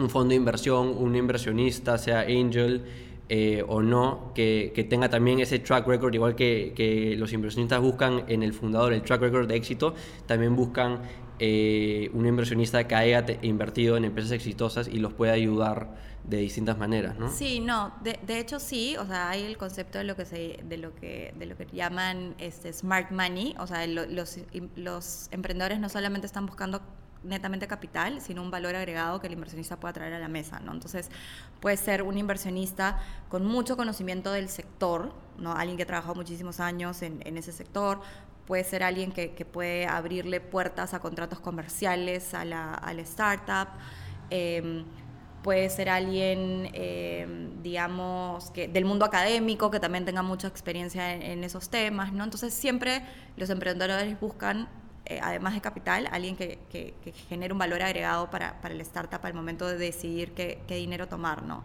un fondo de inversión, un inversionista, sea angel, eh, o no, que, que, tenga también ese track record, igual que, que, los inversionistas buscan en el fundador el track record de éxito, también buscan eh, un inversionista que haya invertido en empresas exitosas y los pueda ayudar de distintas maneras, ¿no?
Sí, no, de, de, hecho sí, o sea, hay el concepto de lo que se, de lo que, de lo que llaman este smart money, o sea, los, los emprendedores no solamente están buscando netamente capital, sino un valor agregado que el inversionista pueda traer a la mesa, ¿no? Entonces, puede ser un inversionista con mucho conocimiento del sector, ¿no? Alguien que ha trabajado muchísimos años en, ese sector, puede ser alguien que, puede abrirle puertas a contratos comerciales a la, a startup, eh, puede ser alguien, eh, digamos, que del mundo académico, que también tenga mucha experiencia en, en esos temas, ¿no? Entonces, siempre los emprendedores buscan eh, además de capital, alguien que, que, genere un valor agregado para, para el startup al momento de decidir qué, qué dinero tomar. ¿no?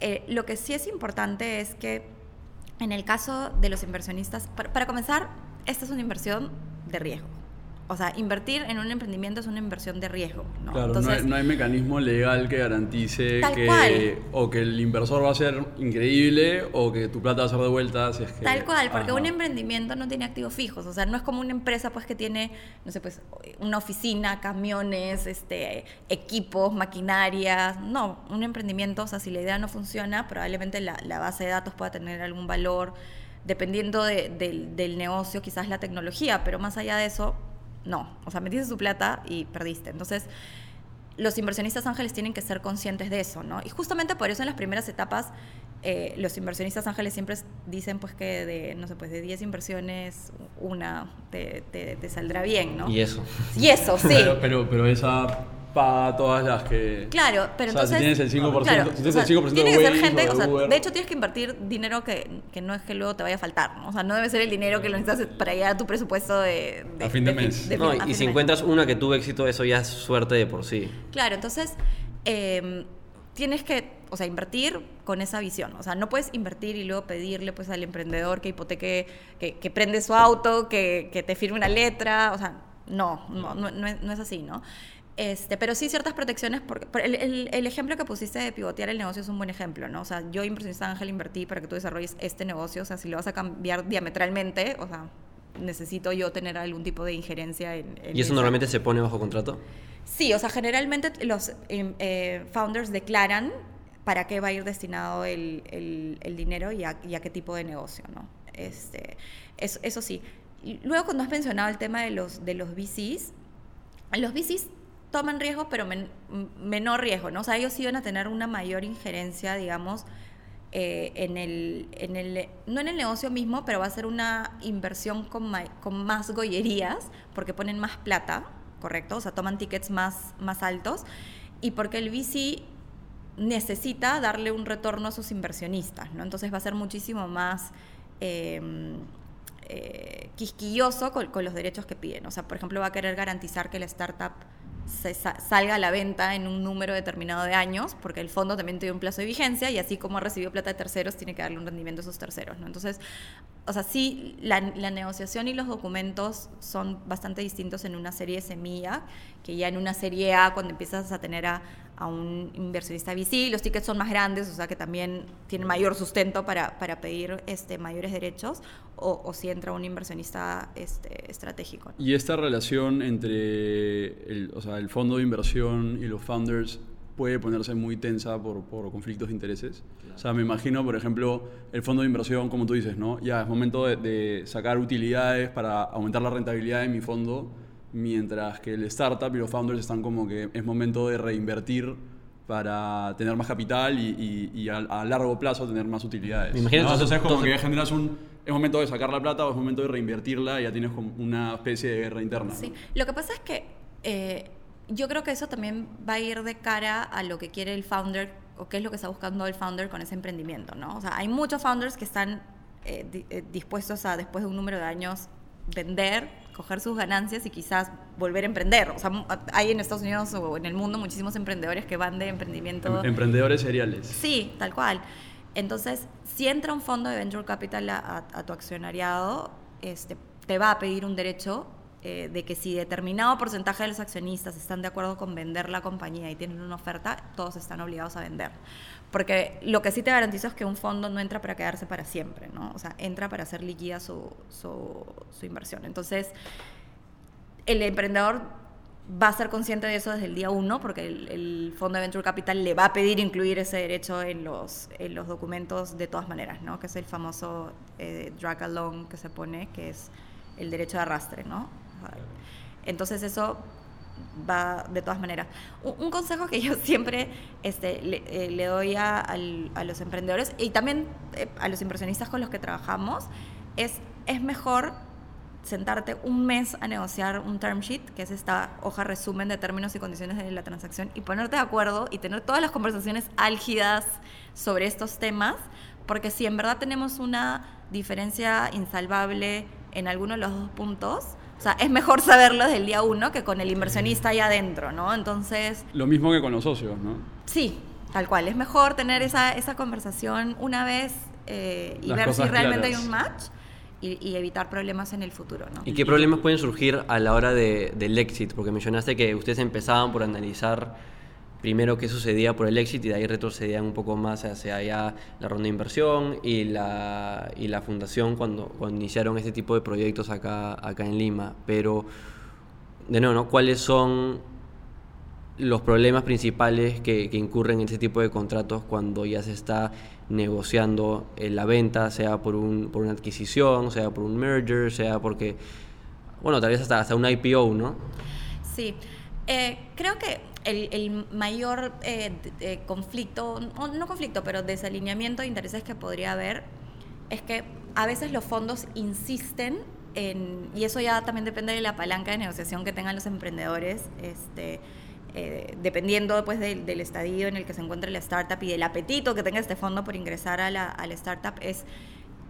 Eh, lo que sí es importante es que en el caso de los inversionistas, para comenzar, esta es una inversión de riesgo o sea, invertir en un emprendimiento es una inversión de riesgo. ¿no?
Claro, Entonces, no, hay, no, hay, mecanismo legal que garantice que
cual.
o que el inversor va a ser increíble o que tu plata va a ser de vuelta si es que...
Tal cual, porque Ajá. un emprendimiento no tiene activos fijos, o sea, no es como una empresa pues que tiene, no sé, pues una oficina, camiones, este, equipos, maquinarias, no, un emprendimiento, o sea, si la idea no funciona, probablemente la, la base de datos pueda tener algún valor, dependiendo de, de, del negocio, quizás la tecnología, pero más allá de eso, no, o sea, metiste su plata y perdiste. Entonces, los inversionistas ángeles tienen que ser conscientes de eso, ¿no? Y justamente por eso en las primeras etapas eh, los inversionistas ángeles siempre dicen pues que de, no sé, pues de 10 inversiones, una te, te, te, saldrá bien, ¿no?
Y eso.
Y eso, sí.
Pero, pero, pero esa paga todas las que...
Claro, pero
o sea,
entonces...
Si tienes el 5%,
claro,
si tienes
o sea,
el 5%
tiene que ser gente,
o
o sea, de hecho tienes que invertir dinero que, que no es que luego te vaya a faltar, ¿no? O sea, no debe ser el dinero que lo necesitas para llegar a tu presupuesto de... de
a fin de, de mes.
De, no, y si encuentras una que tuvo éxito, eso ya es suerte de por sí.
Claro, entonces... Eh, tienes que, o sea, invertir con esa visión. O sea, no puedes invertir y luego pedirle pues al emprendedor que hipoteque, que, que prende su auto, que, que, te firme una letra. O sea, no, no, no, no, es, no es, así, ¿no? Este, pero sí ciertas protecciones, porque el, el, el, ejemplo que pusiste de pivotear el negocio es un buen ejemplo, ¿no? O sea, yo inversionista Ángel invertí para que tú desarrolles este negocio, o sea, si lo vas a cambiar diametralmente, o sea, necesito yo tener algún tipo de injerencia en... en
¿Y eso
esa.
normalmente se pone bajo contrato?
Sí, o sea, generalmente los eh, founders declaran para qué va a ir destinado el, el, dinero y a, y a, qué tipo de negocio, ¿no? Este, eso, eso sí. Luego, cuando has mencionado el tema de los, de los VCs, los VCs toman riesgo, pero men, menor riesgo, ¿no? O sea, ellos iban a tener una mayor injerencia, digamos, eh, en, el, en el, no en el negocio mismo, pero va a ser una inversión con, más gollerías, porque ponen más plata, ¿correcto? O sea, toman tickets más, más altos y porque el VC necesita darle un retorno a sus inversionistas, ¿no? Entonces va a ser muchísimo más eh, eh, quisquilloso con, los derechos que piden. O sea, por ejemplo, va a querer garantizar que la startup se sa salga a la venta en un número determinado de años, porque el fondo también tiene un plazo de vigencia y así como ha recibido plata de terceros, tiene que darle un rendimiento a esos terceros, ¿no? Entonces, o sea, sí, la, la, negociación y los documentos son bastante distintos en una serie semilla, que ya en una serie A, cuando empiezas a tener a, a un inversionista VC, los tickets son más grandes, o sea que también tienen mayor sustento para, para pedir este, mayores derechos, o, o, si entra un inversionista este, estratégico.
Y esta relación entre el, o sea, el fondo de inversión y los founders puede ponerse muy tensa por, por conflictos de intereses. Claro. O sea, me imagino, por ejemplo, el fondo de inversión, como tú dices, ¿no? Ya es momento de, de sacar utilidades para aumentar la rentabilidad de mi fondo, mientras que el startup y los founders están como que es momento de reinvertir para tener más capital y, y, y a, a, largo plazo tener más utilidades.
Me imagino
¿no? Entonces es como que generas un... Es momento de sacar la plata o es momento de reinvertirla y ya tienes como una especie de guerra interna.
Sí, lo que pasa es que eh, yo creo que eso también va a ir de cara a lo que quiere el founder o qué es lo que está buscando el founder con ese emprendimiento, ¿no? O sea, hay muchos founders que están eh, di eh, dispuestos a, después de un número de años, vender, coger sus ganancias y quizás volver a emprender. O sea, hay en Estados Unidos o en el mundo muchísimos emprendedores que van de emprendimiento.
Em emprendedores seriales.
Sí, tal cual. Entonces, si entra un fondo de venture capital a, a, a tu accionariado, este, te va a pedir un derecho eh, de que si determinado porcentaje de los accionistas están de acuerdo con vender la compañía y tienen una oferta, todos están obligados a vender. Porque lo que sí te garantizo es que un fondo no entra para quedarse para siempre, ¿no? O sea, entra para hacer líquida su, su, su inversión. Entonces, el emprendedor va a ser consciente de eso desde el día uno, porque el, el, Fondo de Venture Capital le va a pedir incluir ese derecho en los, en los documentos de todas maneras, ¿no? Que es el famoso eh, drag along que se pone, que es el derecho de arrastre, ¿no? Entonces eso va de todas maneras. Un, consejo que yo siempre este, le, eh, le doy a, al, a, los emprendedores y también eh, a los inversionistas con los que trabajamos es, es mejor sentarte un mes a negociar un term sheet, que es esta hoja resumen de términos y condiciones de la transacción, y ponerte de acuerdo y tener todas las conversaciones álgidas sobre estos temas, porque si en verdad tenemos una diferencia insalvable en alguno de los dos puntos, o sea, es mejor saberlo desde el día uno que con el inversionista ahí adentro, ¿no? Entonces...
Lo mismo que con los socios, ¿no?
Sí, tal cual. Es mejor tener esa, esa conversación una vez eh, y Las ver si realmente claras. hay un match y, y, evitar problemas en el futuro. ¿no?
¿Y qué problemas pueden surgir a la hora de, del exit? Porque mencionaste que ustedes empezaban por analizar primero qué sucedía por el exit y de ahí retrocedían un poco más hacia allá la ronda de inversión y la, y la fundación cuando, cuando iniciaron este tipo de proyectos acá, acá en Lima. Pero, de nuevo, ¿no? ¿cuáles son los problemas principales que, que, incurren en este tipo de contratos cuando ya se está negociando en la venta, sea por, un, por una adquisición, sea por un merger, sea porque, bueno, tal vez hasta, hasta un IPO, ¿no?
Sí, eh, creo que el, mayor eh, de, conflicto, no, no conflicto, pero desalineamiento de intereses que podría haber es que a veces los fondos insisten en, y eso ya también depende de la palanca de negociación que tengan los emprendedores, este, eh, dependiendo pues, del, del, estadio en el que se encuentre la startup y del apetito que tenga este fondo por ingresar a la, a la startup, es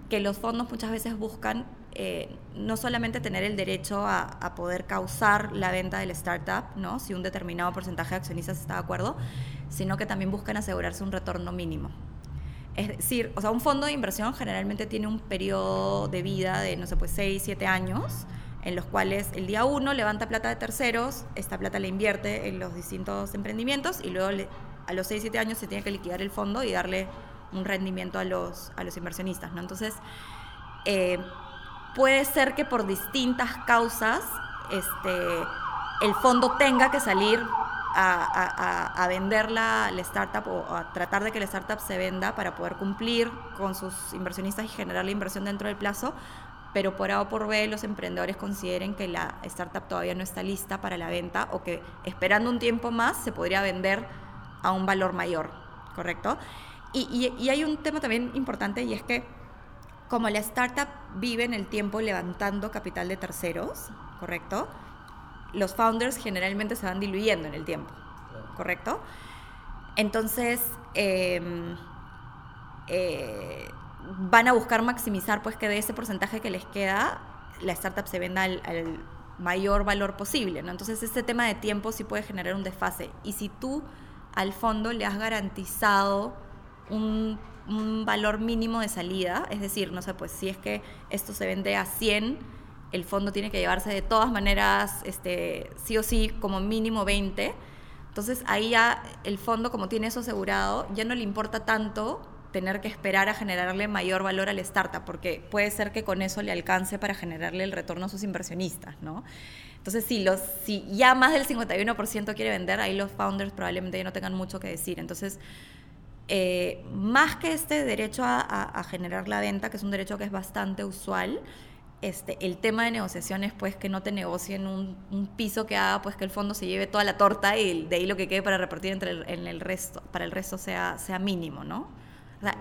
que los fondos muchas veces buscan eh, no solamente tener el derecho a, a, poder causar la venta del startup, ¿no? si un determinado porcentaje de accionistas está de acuerdo, sino que también buscan asegurarse un retorno mínimo. Es decir, o sea, un fondo de inversión generalmente tiene un periodo de vida de, no sé, pues 6, 7 años, en los cuales el día uno levanta plata de terceros, esta plata la invierte en los distintos emprendimientos y luego le, a los 6, 7 años se tiene que liquidar el fondo y darle un rendimiento a los, a los inversionistas. ¿no? Entonces, eh, puede ser que por distintas causas este, el fondo tenga que salir a, vender la, startup o a tratar de que la startup se venda para poder cumplir con sus inversionistas y generar la inversión dentro del plazo, pero por A o por B los emprendedores consideren que la startup todavía no está lista para la venta o que esperando un tiempo más se podría vender a un valor mayor, ¿correcto? Y hay un tema también importante y es que como la startup vive en el tiempo levantando capital de terceros, ¿correcto? Los founders generalmente se van diluyendo en el tiempo, ¿correcto? Entonces, eh, eh, van a buscar maximizar pues que de ese porcentaje que les queda la startup se venda al, al mayor valor posible, ¿no? Entonces este tema de tiempo sí puede generar un desfase y si tú al fondo le has garantizado un, un, valor mínimo de salida, es decir, no sé, pues si es que esto se vende a 100, el fondo tiene que llevarse de todas maneras, este, sí o sí, como mínimo 20, entonces ahí ya el fondo como tiene eso asegurado, ya no le importa tanto tener que esperar a generarle mayor valor al startup, porque puede ser que con eso le alcance para generarle el retorno a sus inversionistas, ¿no? Entonces, si, los, si ya más del 51% quiere vender, ahí los founders probablemente no tengan mucho que decir. Entonces, eh, más que este derecho a, generar la venta, que es un derecho que es bastante usual, este, el tema de negociaciones, pues que no te negocien un, un, piso que haga pues que el fondo se lleve toda la torta y de ahí lo que quede para repartir entre el, resto, para el resto sea, sea mínimo, ¿no?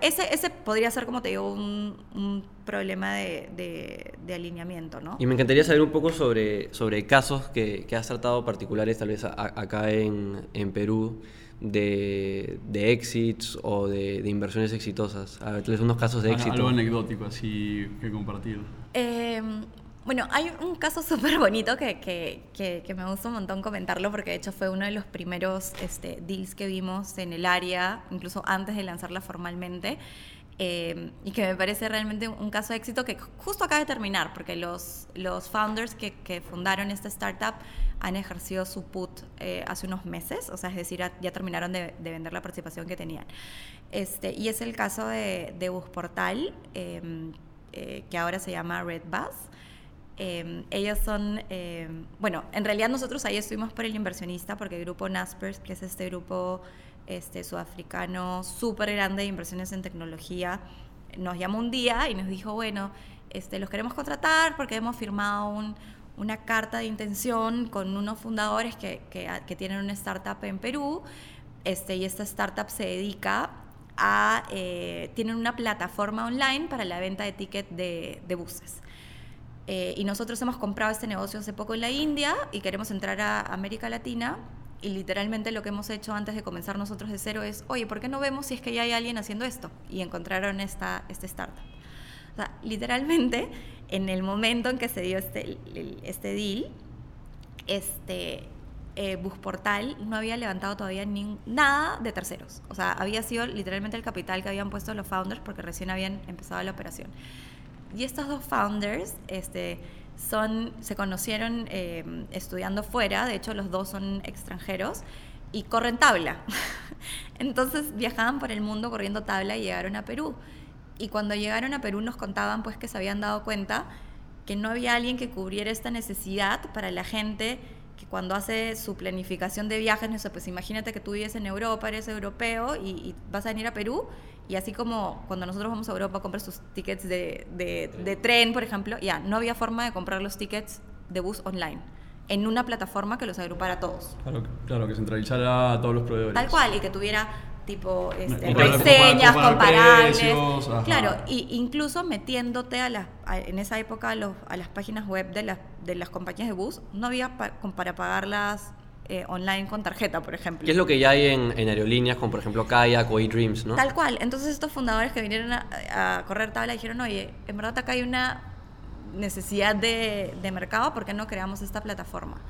Ese, ese podría ser, como te digo, un, problema de, alineamiento, ¿no?
Y me encantaría saber un poco sobre, sobre casos que, que has tratado particulares, tal vez acá en, en Perú, de, de, exits o de, de, inversiones exitosas. A ver, unos casos de éxito.
Algo anecdótico así que compartir.
Eh, bueno, hay un caso súper bonito que, que, que, que, me gusta un montón comentarlo porque de hecho fue uno de los primeros este, deals que vimos en el área, incluso antes de lanzarla formalmente. eh, y que me parece realmente un caso de éxito que justo acaba de terminar, porque los, los founders que, que fundaron esta startup han ejercido su put eh, hace unos meses, o sea, es decir, ya terminaron de, de, vender la participación que tenían. Este, y es el caso de, de Busportal, eh, eh, que ahora se llama Red Bus. Eh, ellos son, eh, bueno, en realidad nosotros ahí estuvimos por el inversionista, porque el grupo Naspers, que es este grupo este, sudafricano súper grande de inversiones en tecnología, nos llamó un día y nos dijo, bueno, este, los queremos contratar porque hemos firmado un, una carta de intención con unos fundadores que, que, que, tienen una startup en Perú, este, y esta startup se dedica a, eh, tienen una plataforma online para la venta de tickets de, de buses. Eh, y nosotros hemos comprado este negocio hace poco en la India y queremos entrar a América Latina. Y literalmente lo que hemos hecho antes de comenzar nosotros de cero es, oye, ¿por qué no vemos si es que ya hay alguien haciendo esto? Y encontraron esta, este startup. O sea, literalmente, en el momento en que se dio este, este deal, este, eh, Busportal no había levantado todavía ni, nada de terceros. O sea, había sido literalmente el capital que habían puesto los founders porque recién habían empezado la operación. Y estos dos founders este, son, se conocieron eh, estudiando fuera, de hecho los dos son extranjeros, y corren tabla. Entonces viajaban por el mundo corriendo tabla y llegaron a Perú. Y cuando llegaron a Perú nos contaban pues que se habían dado cuenta que no había alguien que cubriera esta necesidad para la gente que cuando hace su planificación de viajes, no sé, pues imagínate que tú vives en Europa, eres europeo y, y vas a venir a Perú y así como cuando nosotros vamos a Europa compras tus tickets de, de, de tren, por ejemplo, ya, no había forma de comprar los tickets de bus online en una plataforma que los agrupara a todos.
Claro, claro, que centralizara a todos los proveedores.
Tal cual, y que tuviera tipo este, reseñas comparables. Precios, claro, y incluso metiéndote a las, a, en esa época a, los, a, las páginas web de las, de las compañías de bus, no había pa, para pagarlas eh, online con tarjeta, por ejemplo.
¿Qué es lo que ya hay en, en aerolíneas como por ejemplo Kayak o eDreams, no?
Tal cual. Entonces estos fundadores que vinieron a, a correr tabla dijeron, oye, en verdad acá hay una necesidad de, de mercado, ¿por qué no creamos esta plataforma?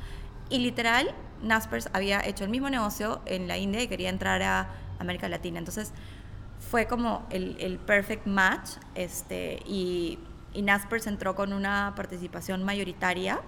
Y literal, Naspers había hecho el mismo negocio en la India y quería entrar a América Latina. Entonces fue como el, el perfect match este, y, y, Naspers entró con una participación mayoritaria,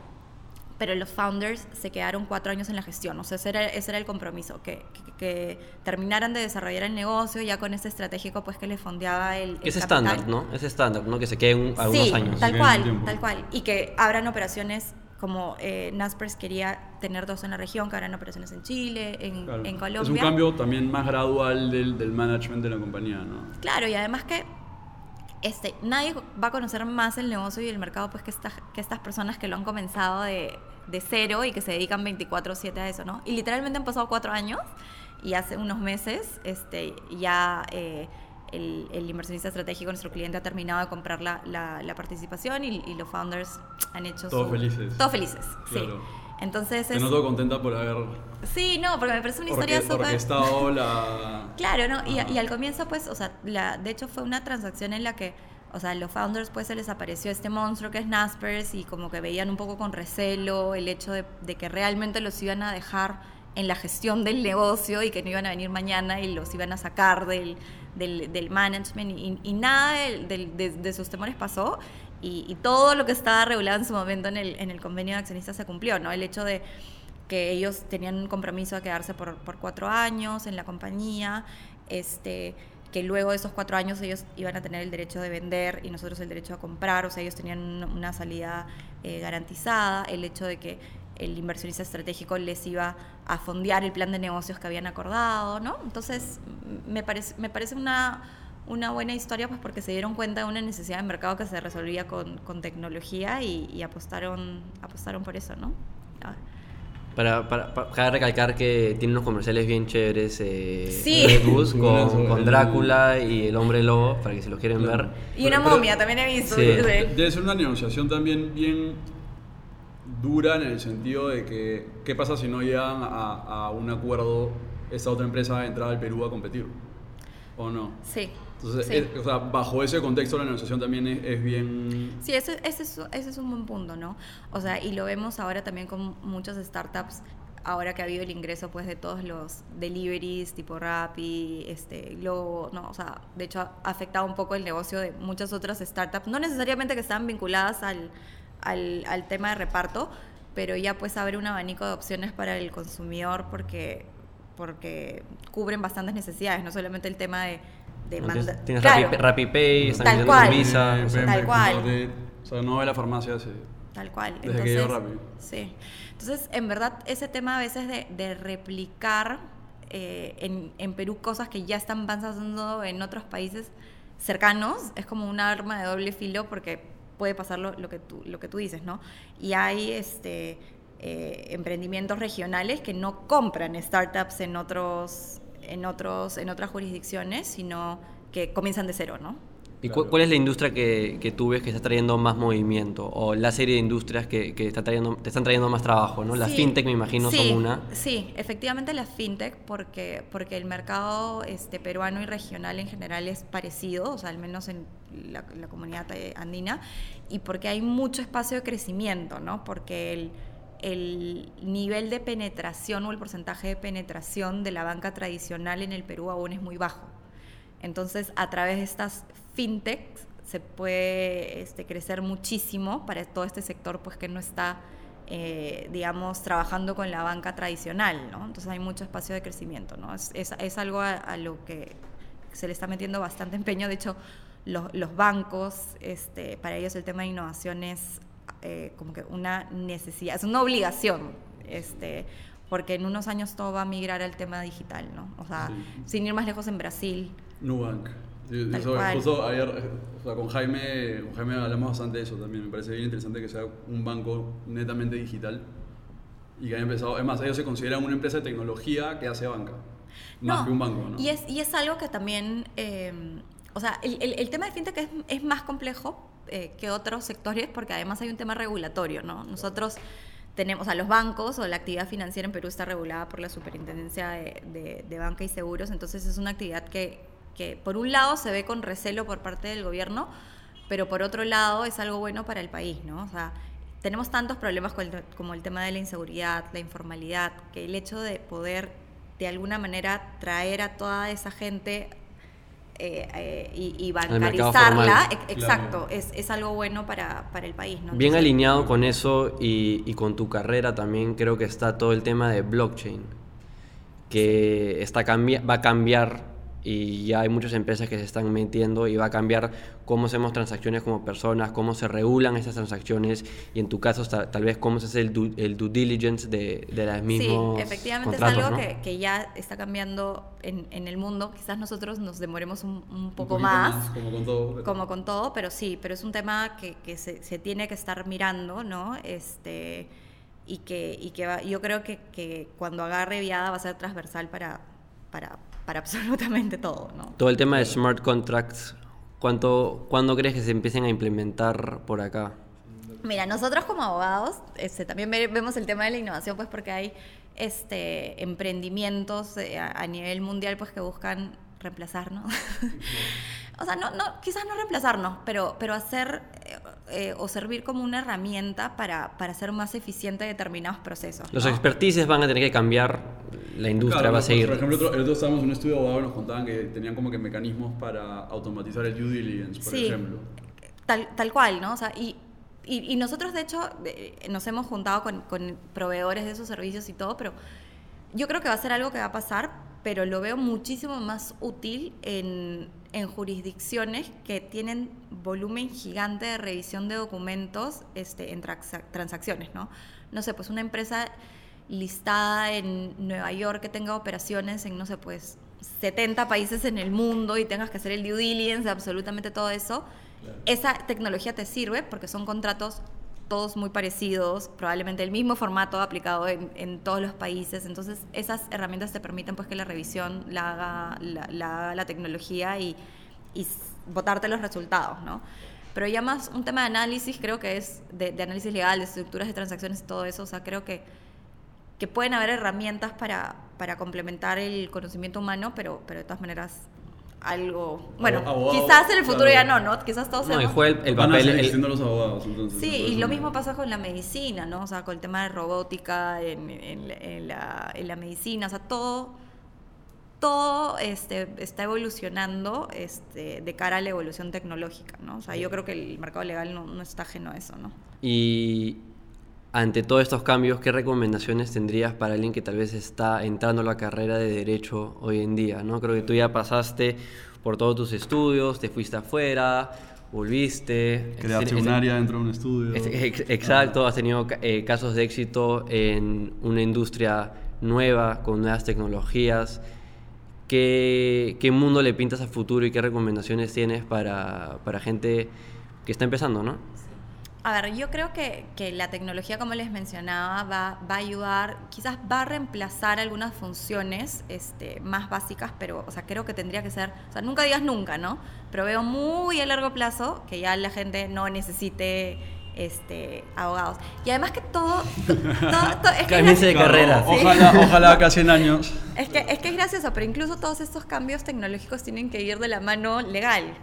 pero los founders se quedaron cuatro años en la gestión. O sea, ese era, ese era el compromiso, que, que, que, terminaran de desarrollar el negocio ya con este estratégico pues que les fondeaba el, el
Es estándar, ¿no? Es estándar, ¿no? Que se queden algunos
sí,
años.
tal cual, tal cual. Y que abran operaciones como eh, Naspers quería tener dos en la región, que harán operaciones en Chile, en, claro. en, Colombia.
Es un cambio también más gradual del, del, management de la compañía, ¿no?
Claro, y además que este, nadie va a conocer más el negocio y el mercado pues que, esta, que estas personas que lo han comenzado de, de cero y que se dedican 24/7 a eso, ¿no? Y literalmente han pasado cuatro años y hace unos meses este, ya... Eh, el, el, inversionista estratégico, nuestro cliente, ha terminado de comprar la, la, la participación y, y, los founders han hecho
Todos
su,
felices.
Todos felices,
claro.
sí. Entonces
Te
es...
noto contenta por haber...
Sí, no, porque me parece una historia súper...
Orquestado la...
Claro, ¿no? Y, y, al comienzo, pues, o sea, la, de hecho fue una transacción en la que, o sea, los founders, pues, se les apareció este monstruo que es Naspers y como que veían un poco con recelo el hecho de, de que realmente los iban a dejar en la gestión del negocio y que no iban a venir mañana y los iban a sacar del, del, del management y, nada de, de, sus temores pasó y, y, todo lo que estaba regulado en su momento en el, en el convenio de accionistas se cumplió, ¿no? El hecho de que ellos tenían un compromiso de quedarse por, por cuatro años en la compañía, este, que luego de esos cuatro años ellos iban a tener el derecho de vender y nosotros el derecho a comprar, o sea, ellos tenían una salida eh, garantizada, el hecho de que el inversionista estratégico les iba a fondear el plan de negocios que habían acordado, ¿no? Entonces, me parece, me parece una, una buena historia pues porque se dieron cuenta de una necesidad de mercado que se resolvía con, con tecnología y, y, apostaron, apostaron por eso, ¿no?
Ah. Para, para, para, recalcar que tiene unos comerciales bien chéveres eh,
sí.
Red Bus con, con, Drácula y el hombre lobo, para que si lo quieren
claro.
ver.
Y una pero, momia, también he visto.
Sí.
Debe ser una negociación también bien dura en el sentido de que qué pasa si no llegan a, a un acuerdo esta otra empresa de entrar al Perú a competir o no
sí
entonces
sí.
Es, o sea, bajo ese contexto la negociación también es, es bien
sí ese, ese, es, ese es un buen punto no o sea y lo vemos ahora también con muchas startups ahora que ha habido el ingreso pues de todos los deliveries tipo Rappi, este, Globo, no, o sea, de hecho ha afectado un poco el negocio de muchas otras startups, no necesariamente que están vinculadas al, al, al tema de reparto, pero ya pues abre un abanico de opciones para el consumidor porque, porque cubren bastantes necesidades, no solamente el tema de... de manda-
tienes
Claro,
Rappi, Rappi Pay, están
Tal cual.
Visa.
Eh,
o sea,
ven,
Tal cual.
comparte- O sea, no va a la farmacia hace...
Tal cual.
Desde
Entonces,
que llegó Rappi.
Sí. Entonces, en verdad, ese tema a veces de, de replicar eh, en, en Perú cosas que ya están pasando en otros países cercanos es como un arma de doble filo porque puede pasar lo, que, tú, lo que tú dices, ¿no? Y hay este, eh, emprendimientos regionales que no compran startups en, otros, en, otros, en otras jurisdicciones, sino que comienzan de cero, ¿no?
¿Y
Claro.
cuál es la industria que, que tú ves que está trayendo más movimiento? O la serie de industrias que, que está trayendo, te están trayendo más trabajo, ¿no? Las
Sí,
fintech, me imagino,
sí,
son una.
Sí, efectivamente las fintech, porque, porque el mercado este, peruano y regional en general es parecido, o sea, al menos en la, la comunidad eh, andina, y porque hay mucho espacio de crecimiento, ¿no? Porque el, el nivel de penetración o el porcentaje de penetración de la banca tradicional en el Perú aún es muy bajo. Entonces, a través de estas fintechs se puede este, crecer muchísimo para todo este sector pues que no está, eh, digamos, trabajando con la banca tradicional, ¿no? Entonces hay mucho espacio de crecimiento, ¿no? Es, es- es algo a, a lo que se le está metiendo bastante empeño. De hecho, los, los bancos, este, para ellos el tema de innovación es eh, como que una necesidad, es una obligación, este, porque en unos años todo va a migrar al tema digital, ¿no? O sea,
Sí.
sin ir más lejos en Brasil,
Nubank. Eso, justo ayer, eh, o sea, con Jaime, con Jaime hablamos bastante de eso también. Me parece bien interesante que sea un banco netamente digital y que haya empezado. Es más, ellos se consideran una empresa de tecnología que hace banca, más
No,
que un banco, ¿no?
Y es, y es algo que también, eh, o sea, el, el- el tema de fintech es, es más complejo eh, que otros sectores porque además hay un tema regulatorio, ¿no? Nosotros tenemos, o sea, los bancos o la actividad financiera en Perú está regulada por la Superintendencia de, de- de Banca y Seguros, entonces es una actividad que, que por un lado se ve con recelo por parte del gobierno, pero por otro lado es algo bueno para el país, ¿no? O sea, tenemos tantos problemas con el- como el tema de la inseguridad, la informalidad, que el hecho de poder de alguna manera traer a toda esa gente eh, eh, y, y bancarizarla, e- exacto, es, es algo bueno para, para el país, ¿no?
Bien
Entonces,
alineado con eso y, y con tu carrera también creo que está todo el tema de blockchain, que está cambi- va a cambiar y ya hay muchas empresas que se están metiendo y va a cambiar cómo hacemos transacciones como personas, cómo se regulan esas transacciones y en tu caso ta- tal vez cómo se hace el due, el due diligence de, de las mismas
Sí, efectivamente es algo
¿no?
que, que ya está cambiando en, en el mundo. Quizás nosotros nos demoremos un, un
Un
poco
poquito
más,
Como con todo. pero-
como con todo, pero sí, pero es un tema que, que se, se tiene que estar mirando, ¿no? Este, y que, y que va- yo creo que, que cuando agarre viada va a ser transversal para, para, para absolutamente todo, ¿no?
Todo el tema de smart contracts, ¿cuánto, ¿cuándo crees que se empiecen a implementar por acá?
Mira, nosotros como abogados este, también ve- vemos el tema de la innovación, pues porque hay este, emprendimientos eh, a, a nivel mundial pues que buscan reemplazarnos. o sea, no, no, quizás no reemplazarnos, pero, pero hacer eh, o servir como una herramienta para, para hacer más eficiente determinados procesos.
Los
¿no?
expertices van a tener que cambiar, la industria
Claro,
va a seguir.
Por ejemplo, otro- el otro estábamos en un estudio de abogados y nos contaban que tenían como que mecanismos para automatizar el due diligence, por
Sí.
ejemplo.
Tal, tal cual, ¿no? O sea, y, y, y nosotros, de hecho, nos hemos juntado con, con proveedores de esos servicios y todo, pero yo creo que va a ser algo que va a pasar, pero lo veo muchísimo más útil en, en jurisdicciones que tienen volumen gigante de revisión de documentos este, en transa- transacciones, ¿no? No sé, pues una empresa listada en Nueva York que tenga operaciones en, no sé, pues 70 países en el mundo y tengas que hacer el due diligence de absolutamente todo eso, esa tecnología te sirve porque son contratos todos muy parecidos, probablemente el mismo formato aplicado en, todos los países. Entonces, esas herramientas te permiten pues que la revisión la haga la, la tecnología y, y botarte los resultados, ¿no? Pero ya más un tema de análisis, creo que es de, de análisis legal, de estructuras de transacciones y todo eso. O sea, creo que, que pueden haber herramientas para, para complementar el conocimiento humano, pero, pero de todas maneras algo. Bueno,
Abogado,
quizás en el futuro
claro.
ya no, ¿no? Quizás todos
No, y juega el, el papel. el-
los abogados, entonces.
Sí, y lo mismo pasa con la medicina, ¿no? O sea, con el tema de robótica en, en la- en la, en la medicina, o sea, todo, todo este, está evolucionando este, de cara a la evolución tecnológica, ¿no? O sea, yo creo que el mercado legal no, no está ajeno a eso, ¿no?
Y ante todos estos cambios, ¿qué recomendaciones tendrías para alguien que tal vez está entrando a la carrera de derecho hoy en día? ¿no? Creo que tú ya pasaste por todos tus estudios, te fuiste afuera, volviste.
Creaste un área dentro de un estudio.
es- ex- exacto, has tenido eh, casos de éxito en una industria nueva, con nuevas tecnologías. ¿Qué, qué mundo le pintas a futuro y qué recomendaciones tienes para, para gente que está empezando, no?
A ver, yo creo que, que la tecnología, como les mencionaba, va, va a ayudar, quizás va a reemplazar algunas funciones este, más básicas, pero, o sea, creo que tendría que ser, o sea, nunca digas nunca, ¿no? Pero veo muy a largo plazo que ya la gente no necesite este, abogados. Y además que todo... to- todo- to- es que
de carrera.
o- Ojalá, ojalá acá 100 años.
es que, es que es gracioso, pero incluso todos estos cambios tecnológicos tienen que ir de la mano legal.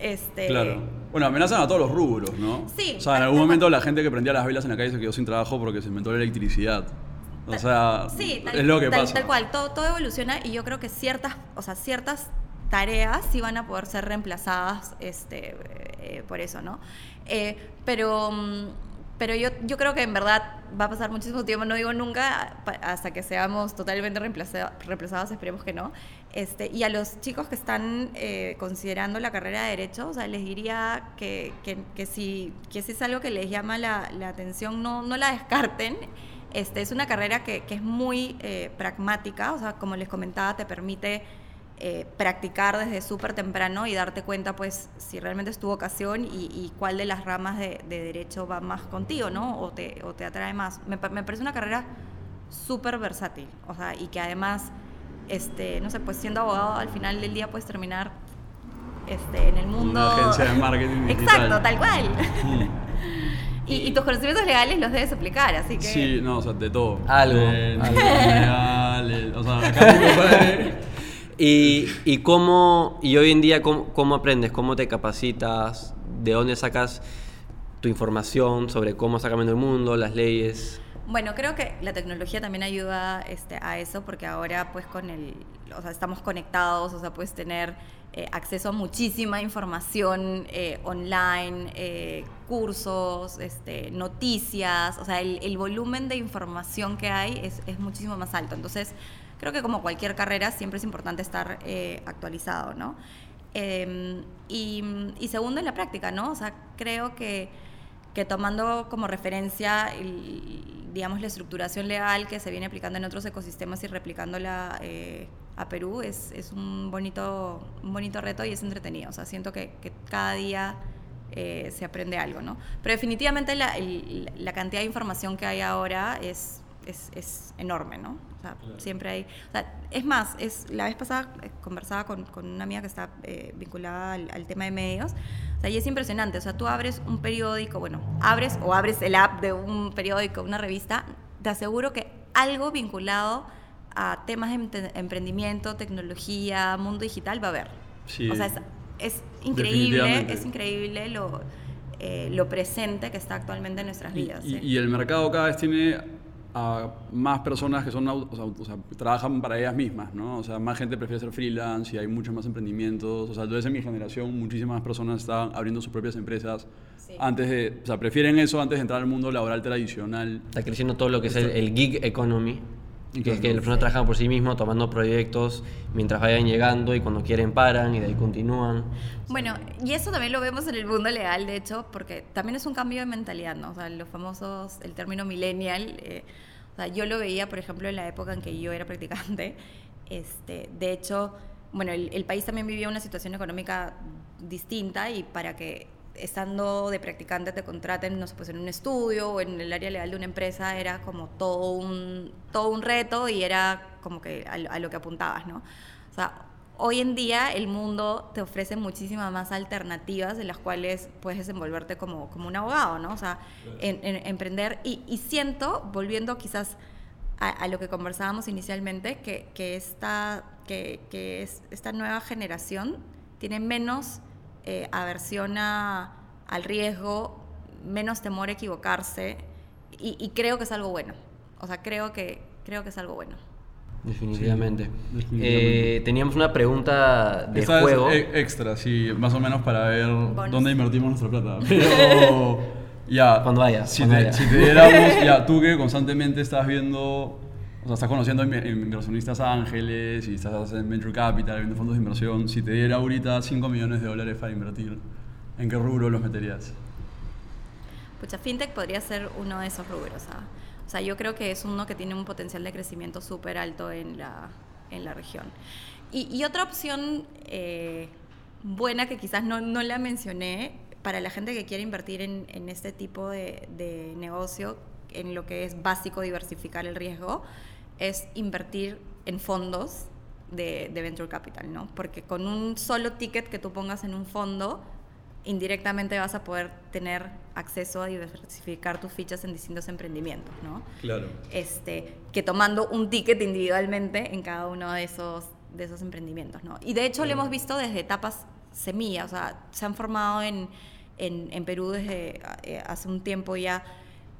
Este,
Claro. Bueno, amenazan a todos los rubros, ¿no?
Sí.
O sea, en algún momento la gente que prendía las velas en la calle se quedó sin trabajo porque se inventó la electricidad. O sea,
Sí, tal,
es lo que
tal-
pasa.
tal cual, todo, todo evoluciona y yo creo que ciertas, o sea, ciertas tareas sí van a poder ser reemplazadas este, eh, por eso, ¿no? Eh, pero mm, pero yo, yo creo que en verdad va a pasar muchísimo tiempo, no digo nunca, hasta que seamos totalmente reemplaza- reemplazados, esperemos que no. Este, y a los chicos que están eh, considerando la carrera de Derecho, o sea, les diría que, que, si, que si es algo que les llama la, la atención, no, no la descarten. Este, es una carrera que, que es muy eh, pragmática, o sea, como les comentaba, te permite eh, practicar desde súper temprano y darte cuenta, pues, si realmente es tu vocación y, y cuál de las ramas de, de derecho va más contigo, ¿no? O te, o te atrae más. Me parece una carrera súper versátil, o sea, y que además, este, no sé, pues siendo abogado al final del día puedes terminar este, en el mundo...
Una agencia de marketing digital.
Exacto, tal cual.
Mm.
y, y tus conocimientos legales los debes aplicar, así que...
Sí, no, o sea, de todo.
Algo,
De-
algo.
legales, o sea, acá
Y, y cómo, y hoy en día, ¿cómo, cómo aprendes? ¿Cómo te capacitas? ¿De dónde sacas tu información sobre cómo está cambiando el mundo, las leyes?
Bueno, creo que la tecnología también ayuda este, a eso porque ahora pues con el, o sea, estamos conectados, o sea, puedes tener eh, acceso a muchísima información eh, online, eh, cursos, este, noticias, o sea, el, volumen de información que hay es, muchísimo más alto. Entonces, creo que como cualquier carrera siempre es importante estar actualizado, ¿no? Y, y segundo, en la práctica, ¿no? O sea, creo que que tomando como referencia, el- digamos, la estructuración legal que se viene aplicando en otros ecosistemas y replicándola eh, a Perú es, es un, bonito, un bonito reto y es entretenido. O sea, siento que, que cada día eh, se aprende algo, ¿no? Pero definitivamente la, el- la cantidad de información que hay ahora es, es, es enorme, ¿no? O sea, siempre hay... O sea, es más, es, la vez pasada eh, conversaba con, con una amiga que está eh, vinculada al, al tema de medios, o sea, y es impresionante, o sea, tú abres un periódico, bueno, abres o abres el app de un periódico, una revista, te aseguro que algo vinculado a temas de emprendimiento, tecnología, mundo digital va a haber.
Sí.
O sea, es, es increíble, es increíble lo, eh, lo presente que está actualmente en nuestras vidas.
y-
sí.
y el mercado cada vez tiene a más personas que son o sea, o sea, trabajan para ellas mismas, ¿no? O sea, más gente prefiere ser freelance y hay muchos más emprendimientos. O sea, desde mi generación muchísimas personas están abriendo sus propias empresas
Sí.
antes de, o sea, prefieren eso antes de entrar al mundo laboral tradicional.
Está creciendo todo lo que es el, el gig economy, que es
Exacto.
que las personas trabajan por sí mismos, tomando proyectos mientras vayan llegando y cuando quieren paran y de ahí continúan.
Bueno, y eso también lo vemos en el mundo legal, de hecho, porque también es un cambio de mentalidad, ¿no? O sea, los famosos, el término millennial, eh, o sea, yo lo veía, por ejemplo, en la época en que yo era practicante. Este, de hecho, bueno, el, el país también vivía una situación económica distinta y para que estando de practicante te contraten, no sé, pues en un estudio o en el área legal de una empresa, era como todo un, todo un reto y era como que a, lo- a lo que apuntabas, ¿no? O sea, hoy en día el mundo te ofrece muchísimas más alternativas en las cuales puedes desenvolverte como, como un abogado, ¿no? O sea, en- en- emprender. Y, y siento, volviendo quizás a, a lo que conversábamos inicialmente, que, que, esta, que, que es, esta nueva generación tiene menos eh, aversión a- al riesgo, menos temor a equivocarse y, y creo que es algo bueno. O sea, creo que, creo que es algo bueno.
Definitivamente.
Sí, definitivamente.
Eh, teníamos una pregunta de
Esta es
juego.
e- extra, sí, más o menos para ver
Bonus.
dónde invertimos nuestra plata. Pero ya.
Cuando haya,
Si,
cuando
te,
haya.
si te diéramos, ya, tú que constantemente estás viendo, o sea, estás conociendo inver- inversionistas ángeles y estás en Venture Capital, viendo fondos de inversión, si te diera ahorita 5 millones de dólares para invertir, ¿en qué rubro los meterías?
Pucha, fintech podría ser uno de esos rubros. ¿ah? O sea, yo creo que es uno que tiene un potencial de crecimiento súper alto en la, en la región. Y, y otra opción eh, buena que quizás no, no la mencioné, para la gente que quiere invertir en, en este tipo de, de negocio, en lo que es básico diversificar el riesgo, es invertir en fondos de, de venture capital, ¿no? Porque con un solo ticket que tú pongas en un fondo, indirectamente vas a poder tener acceso a diversificar tus fichas en distintos emprendimientos, ¿no?
Claro.
Este, que tomando un ticket individualmente en cada uno de esos, de esos emprendimientos, ¿no? Y de hecho lo hemos visto desde etapas semilla, o sea, se han formado en, en, en Perú desde eh, hace un tiempo ya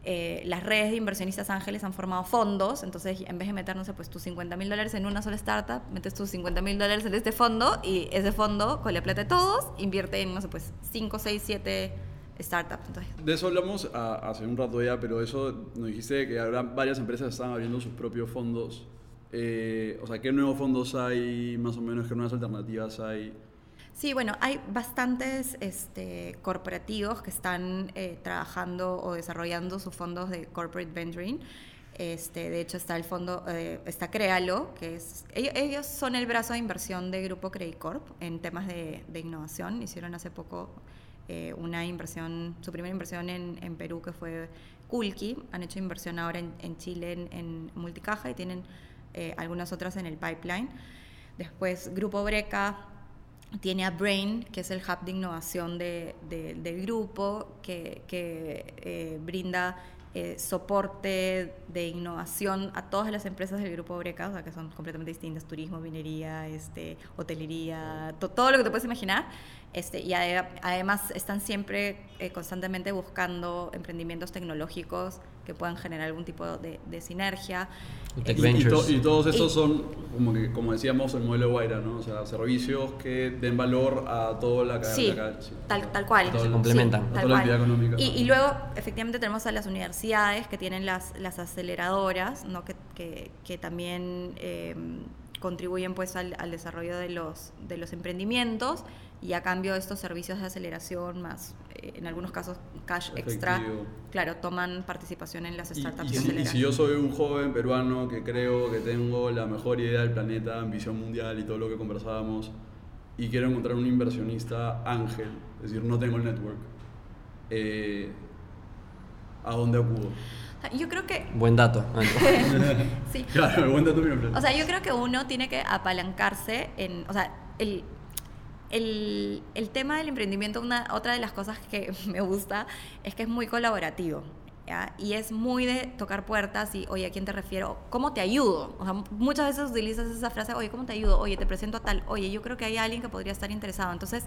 eh, las redes de inversionistas ángeles han formado fondos, entonces en vez de meter, no sé, pues tus 50 mil dólares en una sola startup, metes tus 50 mil dólares en este fondo y ese fondo, con la plata de todos, invierte en, no sé, pues 5, 6, 7 startups. Entonces,
De eso hablamos a- hace un rato ya, pero eso nos dijiste que habrá varias empresas están abriendo sus propios fondos. Eh, o sea, ¿qué nuevos fondos hay, más o menos, qué nuevas alternativas hay?
Sí, bueno, hay bastantes este, corporativos que están eh, trabajando o desarrollando sus fondos de corporate venturing. Este, de hecho, está el fondo, eh, está Créalo, que es. Ellos, son el brazo de inversión de Grupo Credit Corp en temas de, innovación. Hicieron hace poco eh, una inversión, su primera inversión en, en Perú, que fue Kulki. Han hecho inversión ahora en, en Chile en, en Multicaja y tienen eh, algunas otras en el pipeline. Después, Grupo Breca tiene a Brain, que es el hub de innovación de- de- del grupo, que, que, eh, brinda eh, soporte de innovación a todas las empresas del grupo Breca, o sea, que son completamente distintas, turismo, minería, este, hotelería, to- todo lo que te puedes imaginar. Este, y ade- además están siempre eh, constantemente buscando emprendimientos tecnológicos que puedan generar algún tipo de, de sinergia.
Tech
Y, y
Ventures.
to- y todos estos
Y-
son, como, que, como decíamos, el modelo de Guaira, ¿no? O sea, servicios que den valor a toda la cadena.
Sí,
la sí.
tal, tal cual.
Todo
Se complementan.
Sí,
a
tal
toda la
cual.
económica.
Y, y luego, efectivamente, tenemos a las universidades que tienen las, las aceleradoras, ¿no? que, que, que también eh, contribuyen pues, al, al desarrollo de los, de los emprendimientos y a cambio estos servicios de aceleración, más eh, en algunos casos cash extra,
Efectivo.
claro, toman participación en las
Y,
startups
y
que
si, y si yo soy un joven peruano que creo que tengo la mejor idea del planeta, ambición mundial y todo lo que conversábamos, y quiero encontrar un inversionista ángel, es decir, no tengo el network, eh, ¿a dónde acudo?
Yo creo que
Buen dato.
sí,
Claro, el buen dato.
O sea, yo creo que uno tiene que apalancarse en, o sea, el, el, el tema del emprendimiento, una, otra de las cosas que me gusta es que es muy colaborativo. Y es muy de tocar puertas y, oye, ¿a quién te refiero? ¿Cómo te ayudo? O sea, muchas veces utilizas esa frase, oye, ¿cómo te ayudo? Oye, te presento a tal. Oye, yo creo que hay alguien que podría estar interesado. Entonces,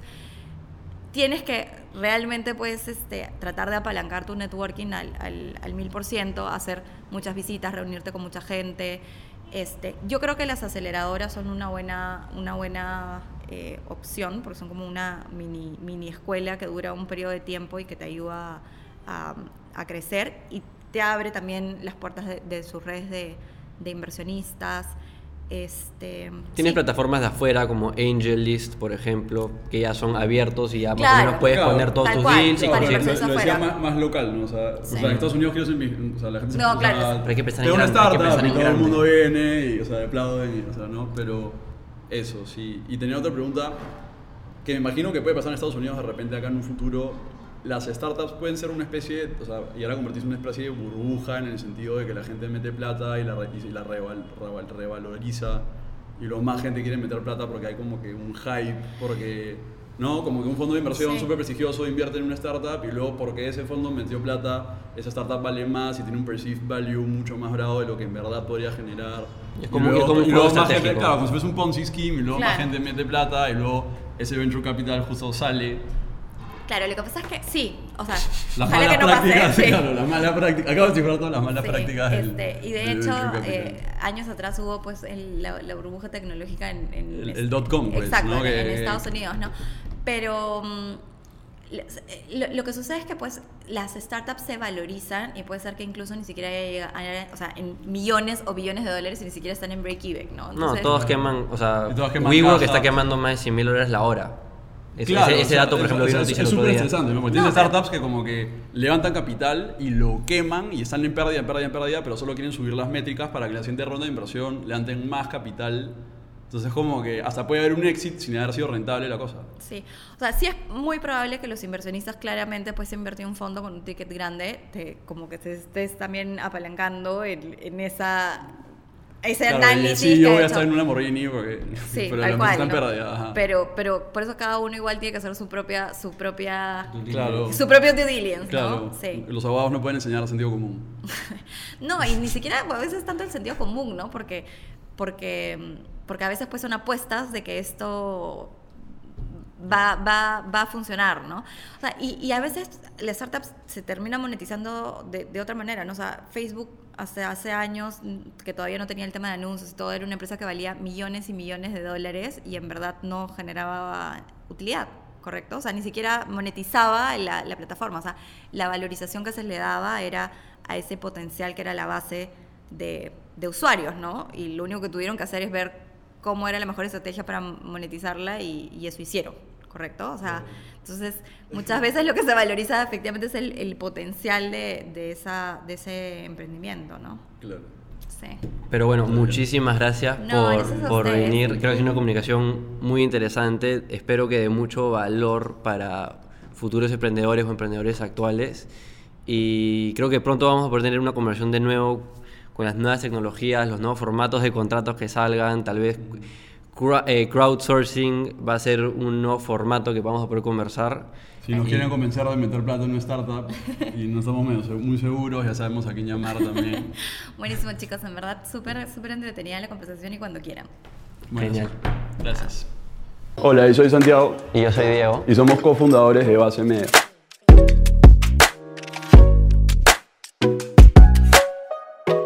tienes que realmente pues este, tratar de apalancar tu networking al mil por ciento, hacer muchas visitas, reunirte con mucha gente. Este, yo creo que las aceleradoras son una buena, una buena eh, opción porque son como una mini, mini escuela que dura un periodo de tiempo y que te ayuda a, a crecer y te abre también las puertas de, de sus redes de, de inversionistas. Este,
Tienes
sí.
plataformas de afuera como AngelList, por ejemplo, que ya son abiertos y ya más o
Claro.
menos puedes
Claro.
poner todos
Tal
tus
cual.
deals y
Claro, lo,
conseguir-
inversores
lo decía más, más local, ¿no? O sea, o
Sí.
sea, en Estados Unidos quiero ser o sea, la gente se
No,
o
claro.
Pero hay que pensar en grande, hay que
startup
pensar
y
en
todo el
grande.
mundo viene y, o sea, aplauden, y, o sea, ¿no? Pero eso, sí. Y tenía otra pregunta que me imagino que puede pasar en Estados Unidos de repente acá en un futuro. Las startups pueden ser una especie, o sea, y ahora convertirse en una especie de burbuja en el sentido de que la gente mete plata y la, y la reval- reval- revaloriza y luego más gente quiere meter plata porque hay como que un hype, porque ¿no? Como que un fondo de inversión
Sí.
súper prestigioso invierte en una startup y luego porque ese fondo metió plata, esa startup vale más y tiene un perceived value mucho más bravo de lo que en verdad podría generar.
Es
Y
como-
luego-
es como un
y luego más gente, claro, como si fuese un Ponzi scheme y luego más gente mete plata y luego ese venture capital justo sale.
Claro, lo que pasa es que sí, o sea,
Las
ojalá
malas
que no
prácticas,
pase. sí.
claro, las malas prácticas. Acabo de cifrar todas las malas
Sí,
prácticas del-
este, y de
del
hecho, eh, años atrás hubo pues el- la, la burbuja tecnológica en, en
El- el dot-com, pues,
exacto,
¿no?
en, Estados Unidos, ¿no? Pero mm, lo, lo que sucede es que pues las startups se valorizan y puede ser que incluso ni siquiera llega a- o sea, en millones o billones de dólares y ni siquiera están en break-even, ¿no?
No,
Entonces-
todos queman, o sea,
todos queman
WeWork está quemando más de 100 mil dólares la hora. Es-
Claro,
ese,
o
ese
sea,
dato, por ejemplo,
es,
vi
súper
día.
estresante, ¿no? Porque
No,
tienes
pero-
startups que como que levantan capital y lo queman y están en pérdida, en pérdida, en pérdida, pero solo quieren subir las métricas para que la siguiente ronda de inversión levanten más capital. Entonces como que hasta puede haber un exit sin haber sido rentable la cosa.
Sí, o sea, sí es muy probable que los inversionistas claramente pues invertir un fondo con un ticket grande, te- como que te estés también apalancando en, en esa ese
Claro, y
análisis.
sí, yo voy a estar en una Lamborghini porque
Sí,
pero la
tal
empresa
cual.
está en
¿no?
pérdida. ajá.
Pero, pero por eso cada uno igual tiene que hacer su propia, su propia,
Claro.
su propio due diligence,
Claro,
¿no? Sí.
los abogados no pueden enseñar sentido común.
No, y ni siquiera a veces tanto el sentido común, ¿no? Porque, porque, porque a veces pues son apuestas de que esto va, va, va a funcionar, ¿no? O sea, y, a veces las startups se terminan monetizando de, otra manera, ¿no? O sea, Facebook hace, años que todavía no tenía el tema de anuncios y todo, era una empresa que valía millones y millones de dólares y en verdad no generaba utilidad. ¿Correcto? O sea, ni siquiera monetizaba la, la plataforma. O sea, la valorización que se le daba era a ese potencial que era la base de, de usuarios, ¿no? Y lo único que tuvieron que hacer es ver cómo era la mejor estrategia para monetizarla y, y eso hicieron, ¿correcto? O sea, entonces muchas veces lo que se valoriza efectivamente es el, el potencial de, de, esa, de ese emprendimiento, ¿no?
Claro.
Sí.
Pero bueno, muchísimas gracias
No,
por, por venir. Creo que es una comunicación muy interesante. Espero que de mucho valor para futuros emprendedores o emprendedores actuales. Y creo que pronto vamos a poder tener una conversación de nuevo con las nuevas tecnologías, los nuevos formatos de contratos que salgan. Tal vez crowdsourcing va a ser un nuevo formato que vamos a poder conversar.
Si nos quieren convencer de meter plata en una startup y no estamos muy seguros, ya sabemos a quién llamar también.
Buenísimo, chicos. En verdad, súper, súper entretenida la conversación y cuando quieran.
Bueno,
Genial.
Gracias. Hola, yo soy Santiago
Y yo soy Diego.
y somos cofundadores de Base Media.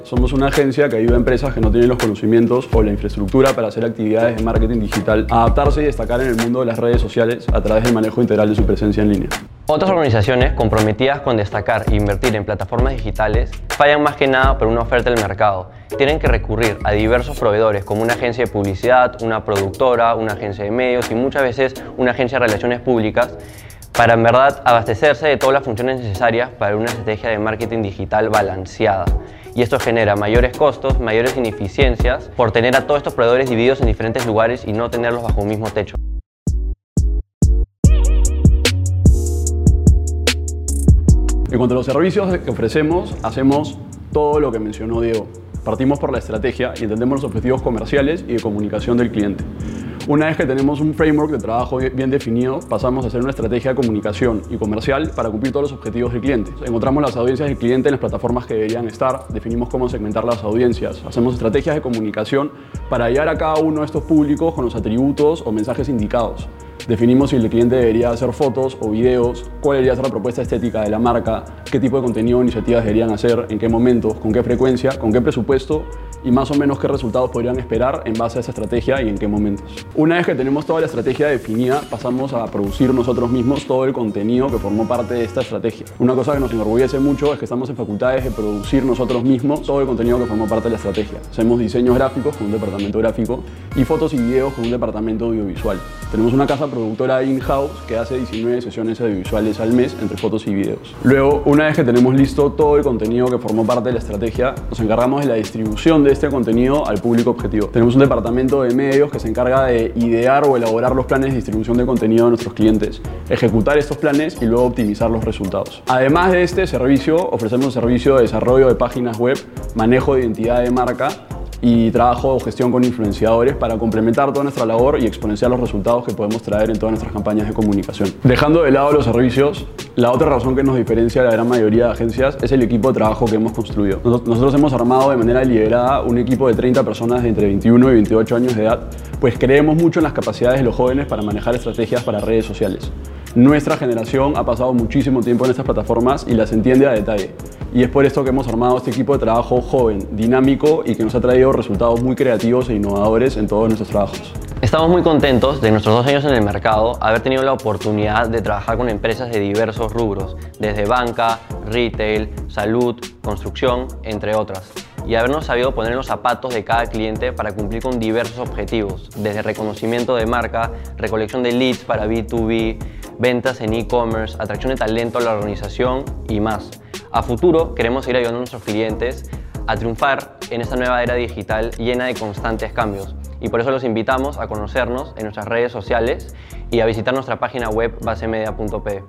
Somos una agencia que ayuda a empresas que no tienen los conocimientos o la infraestructura para hacer actividades de marketing digital a adaptarse y destacar en el mundo de las redes sociales a través del manejo integral de su presencia en línea.
Otras organizaciones comprometidas con destacar e invertir en plataformas digitales fallan más que nada por una oferta del mercado. Tienen que recurrir a diversos proveedores como una agencia de publicidad, una productora, una agencia de medios y muchas veces una agencia de relaciones públicas para en verdad abastecerse de todas las funciones necesarias para una estrategia de marketing digital balanceada. Y esto genera mayores costos, mayores ineficiencias por tener a todos estos proveedores divididos en diferentes lugares y no tenerlos bajo un mismo techo.
En cuanto a los servicios que ofrecemos, hacemos todo lo que mencionó Diego. Partimos por la estrategia y entendemos los objetivos comerciales y de comunicación del cliente. Una vez que tenemos un framework de trabajo bien definido, pasamos a hacer una estrategia de comunicación y comercial para cumplir todos los objetivos del cliente. Encontramos las audiencias del cliente en las plataformas que deberían estar, definimos cómo segmentar las audiencias, hacemos estrategias de comunicación para hallar a cada uno de estos públicos con los atributos o mensajes indicados. Definimos si el cliente debería hacer fotos o videos, cuál debería ser la propuesta estética de la marca, qué tipo de contenido o iniciativas deberían hacer, en qué momentos, con qué frecuencia, con qué presupuesto y más o menos qué resultados podrían esperar en base a esa estrategia y en qué momentos. Una vez que tenemos toda la estrategia definida, pasamos a producir nosotros mismos todo el contenido que formó parte de esta estrategia. Una cosa que nos enorgullece mucho es que estamos en facultades de producir nosotros mismos todo el contenido que formó parte de la estrategia. Hacemos diseños gráficos con un departamento gráfico y fotos y videos con un departamento audiovisual. Tenemos una casa productora in-house que hace 19 sesiones audiovisuales al mes entre fotos y videos. Luego, una vez que tenemos listo todo el contenido que formó parte de la estrategia, nos encargamos de la distribución de este contenido al público objetivo. Tenemos un departamento de medios que se encarga de idear o elaborar los planes de distribución de contenido de nuestros clientes, ejecutar estos planes y luego optimizar los resultados. Además de este servicio, ofrecemos un servicio de desarrollo de páginas web, manejo de identidad de marca y trabajo o gestión con influenciadores para complementar toda nuestra labor y exponenciar los resultados que podemos traer en todas nuestras campañas de comunicación. Dejando de lado los servicios, la otra razón que nos diferencia de la gran mayoría de agencias es el equipo de trabajo que hemos construido. Nosotros hemos armado de manera liderada un equipo de 30 personas de entre 21 y 28 años de edad, pues creemos mucho en las capacidades de los jóvenes para manejar estrategias para redes sociales. Nuestra generación ha pasado muchísimo tiempo en estas plataformas y las entiende a detalle. Y es por esto que hemos armado este equipo de trabajo joven, dinámico y que nos ha traído resultados muy creativos e innovadores en todos nuestros trabajos.
Estamos muy contentos de nuestros dos años en el mercado haber tenido la oportunidad de trabajar con empresas de diversos rubros, desde banca, retail, salud, construcción, entre otras, y habernos sabido poner los zapatos de cada cliente para cumplir con diversos objetivos, desde reconocimiento de marca, recolección de leads para B2B, ventas en e-commerce, atracción de talento a la organización y más. A futuro queremos seguir ayudando a nuestros clientes a triunfar en esta nueva era digital llena de constantes cambios. Y por eso los invitamos a conocernos en nuestras redes sociales y a visitar nuestra página web basemedia.p.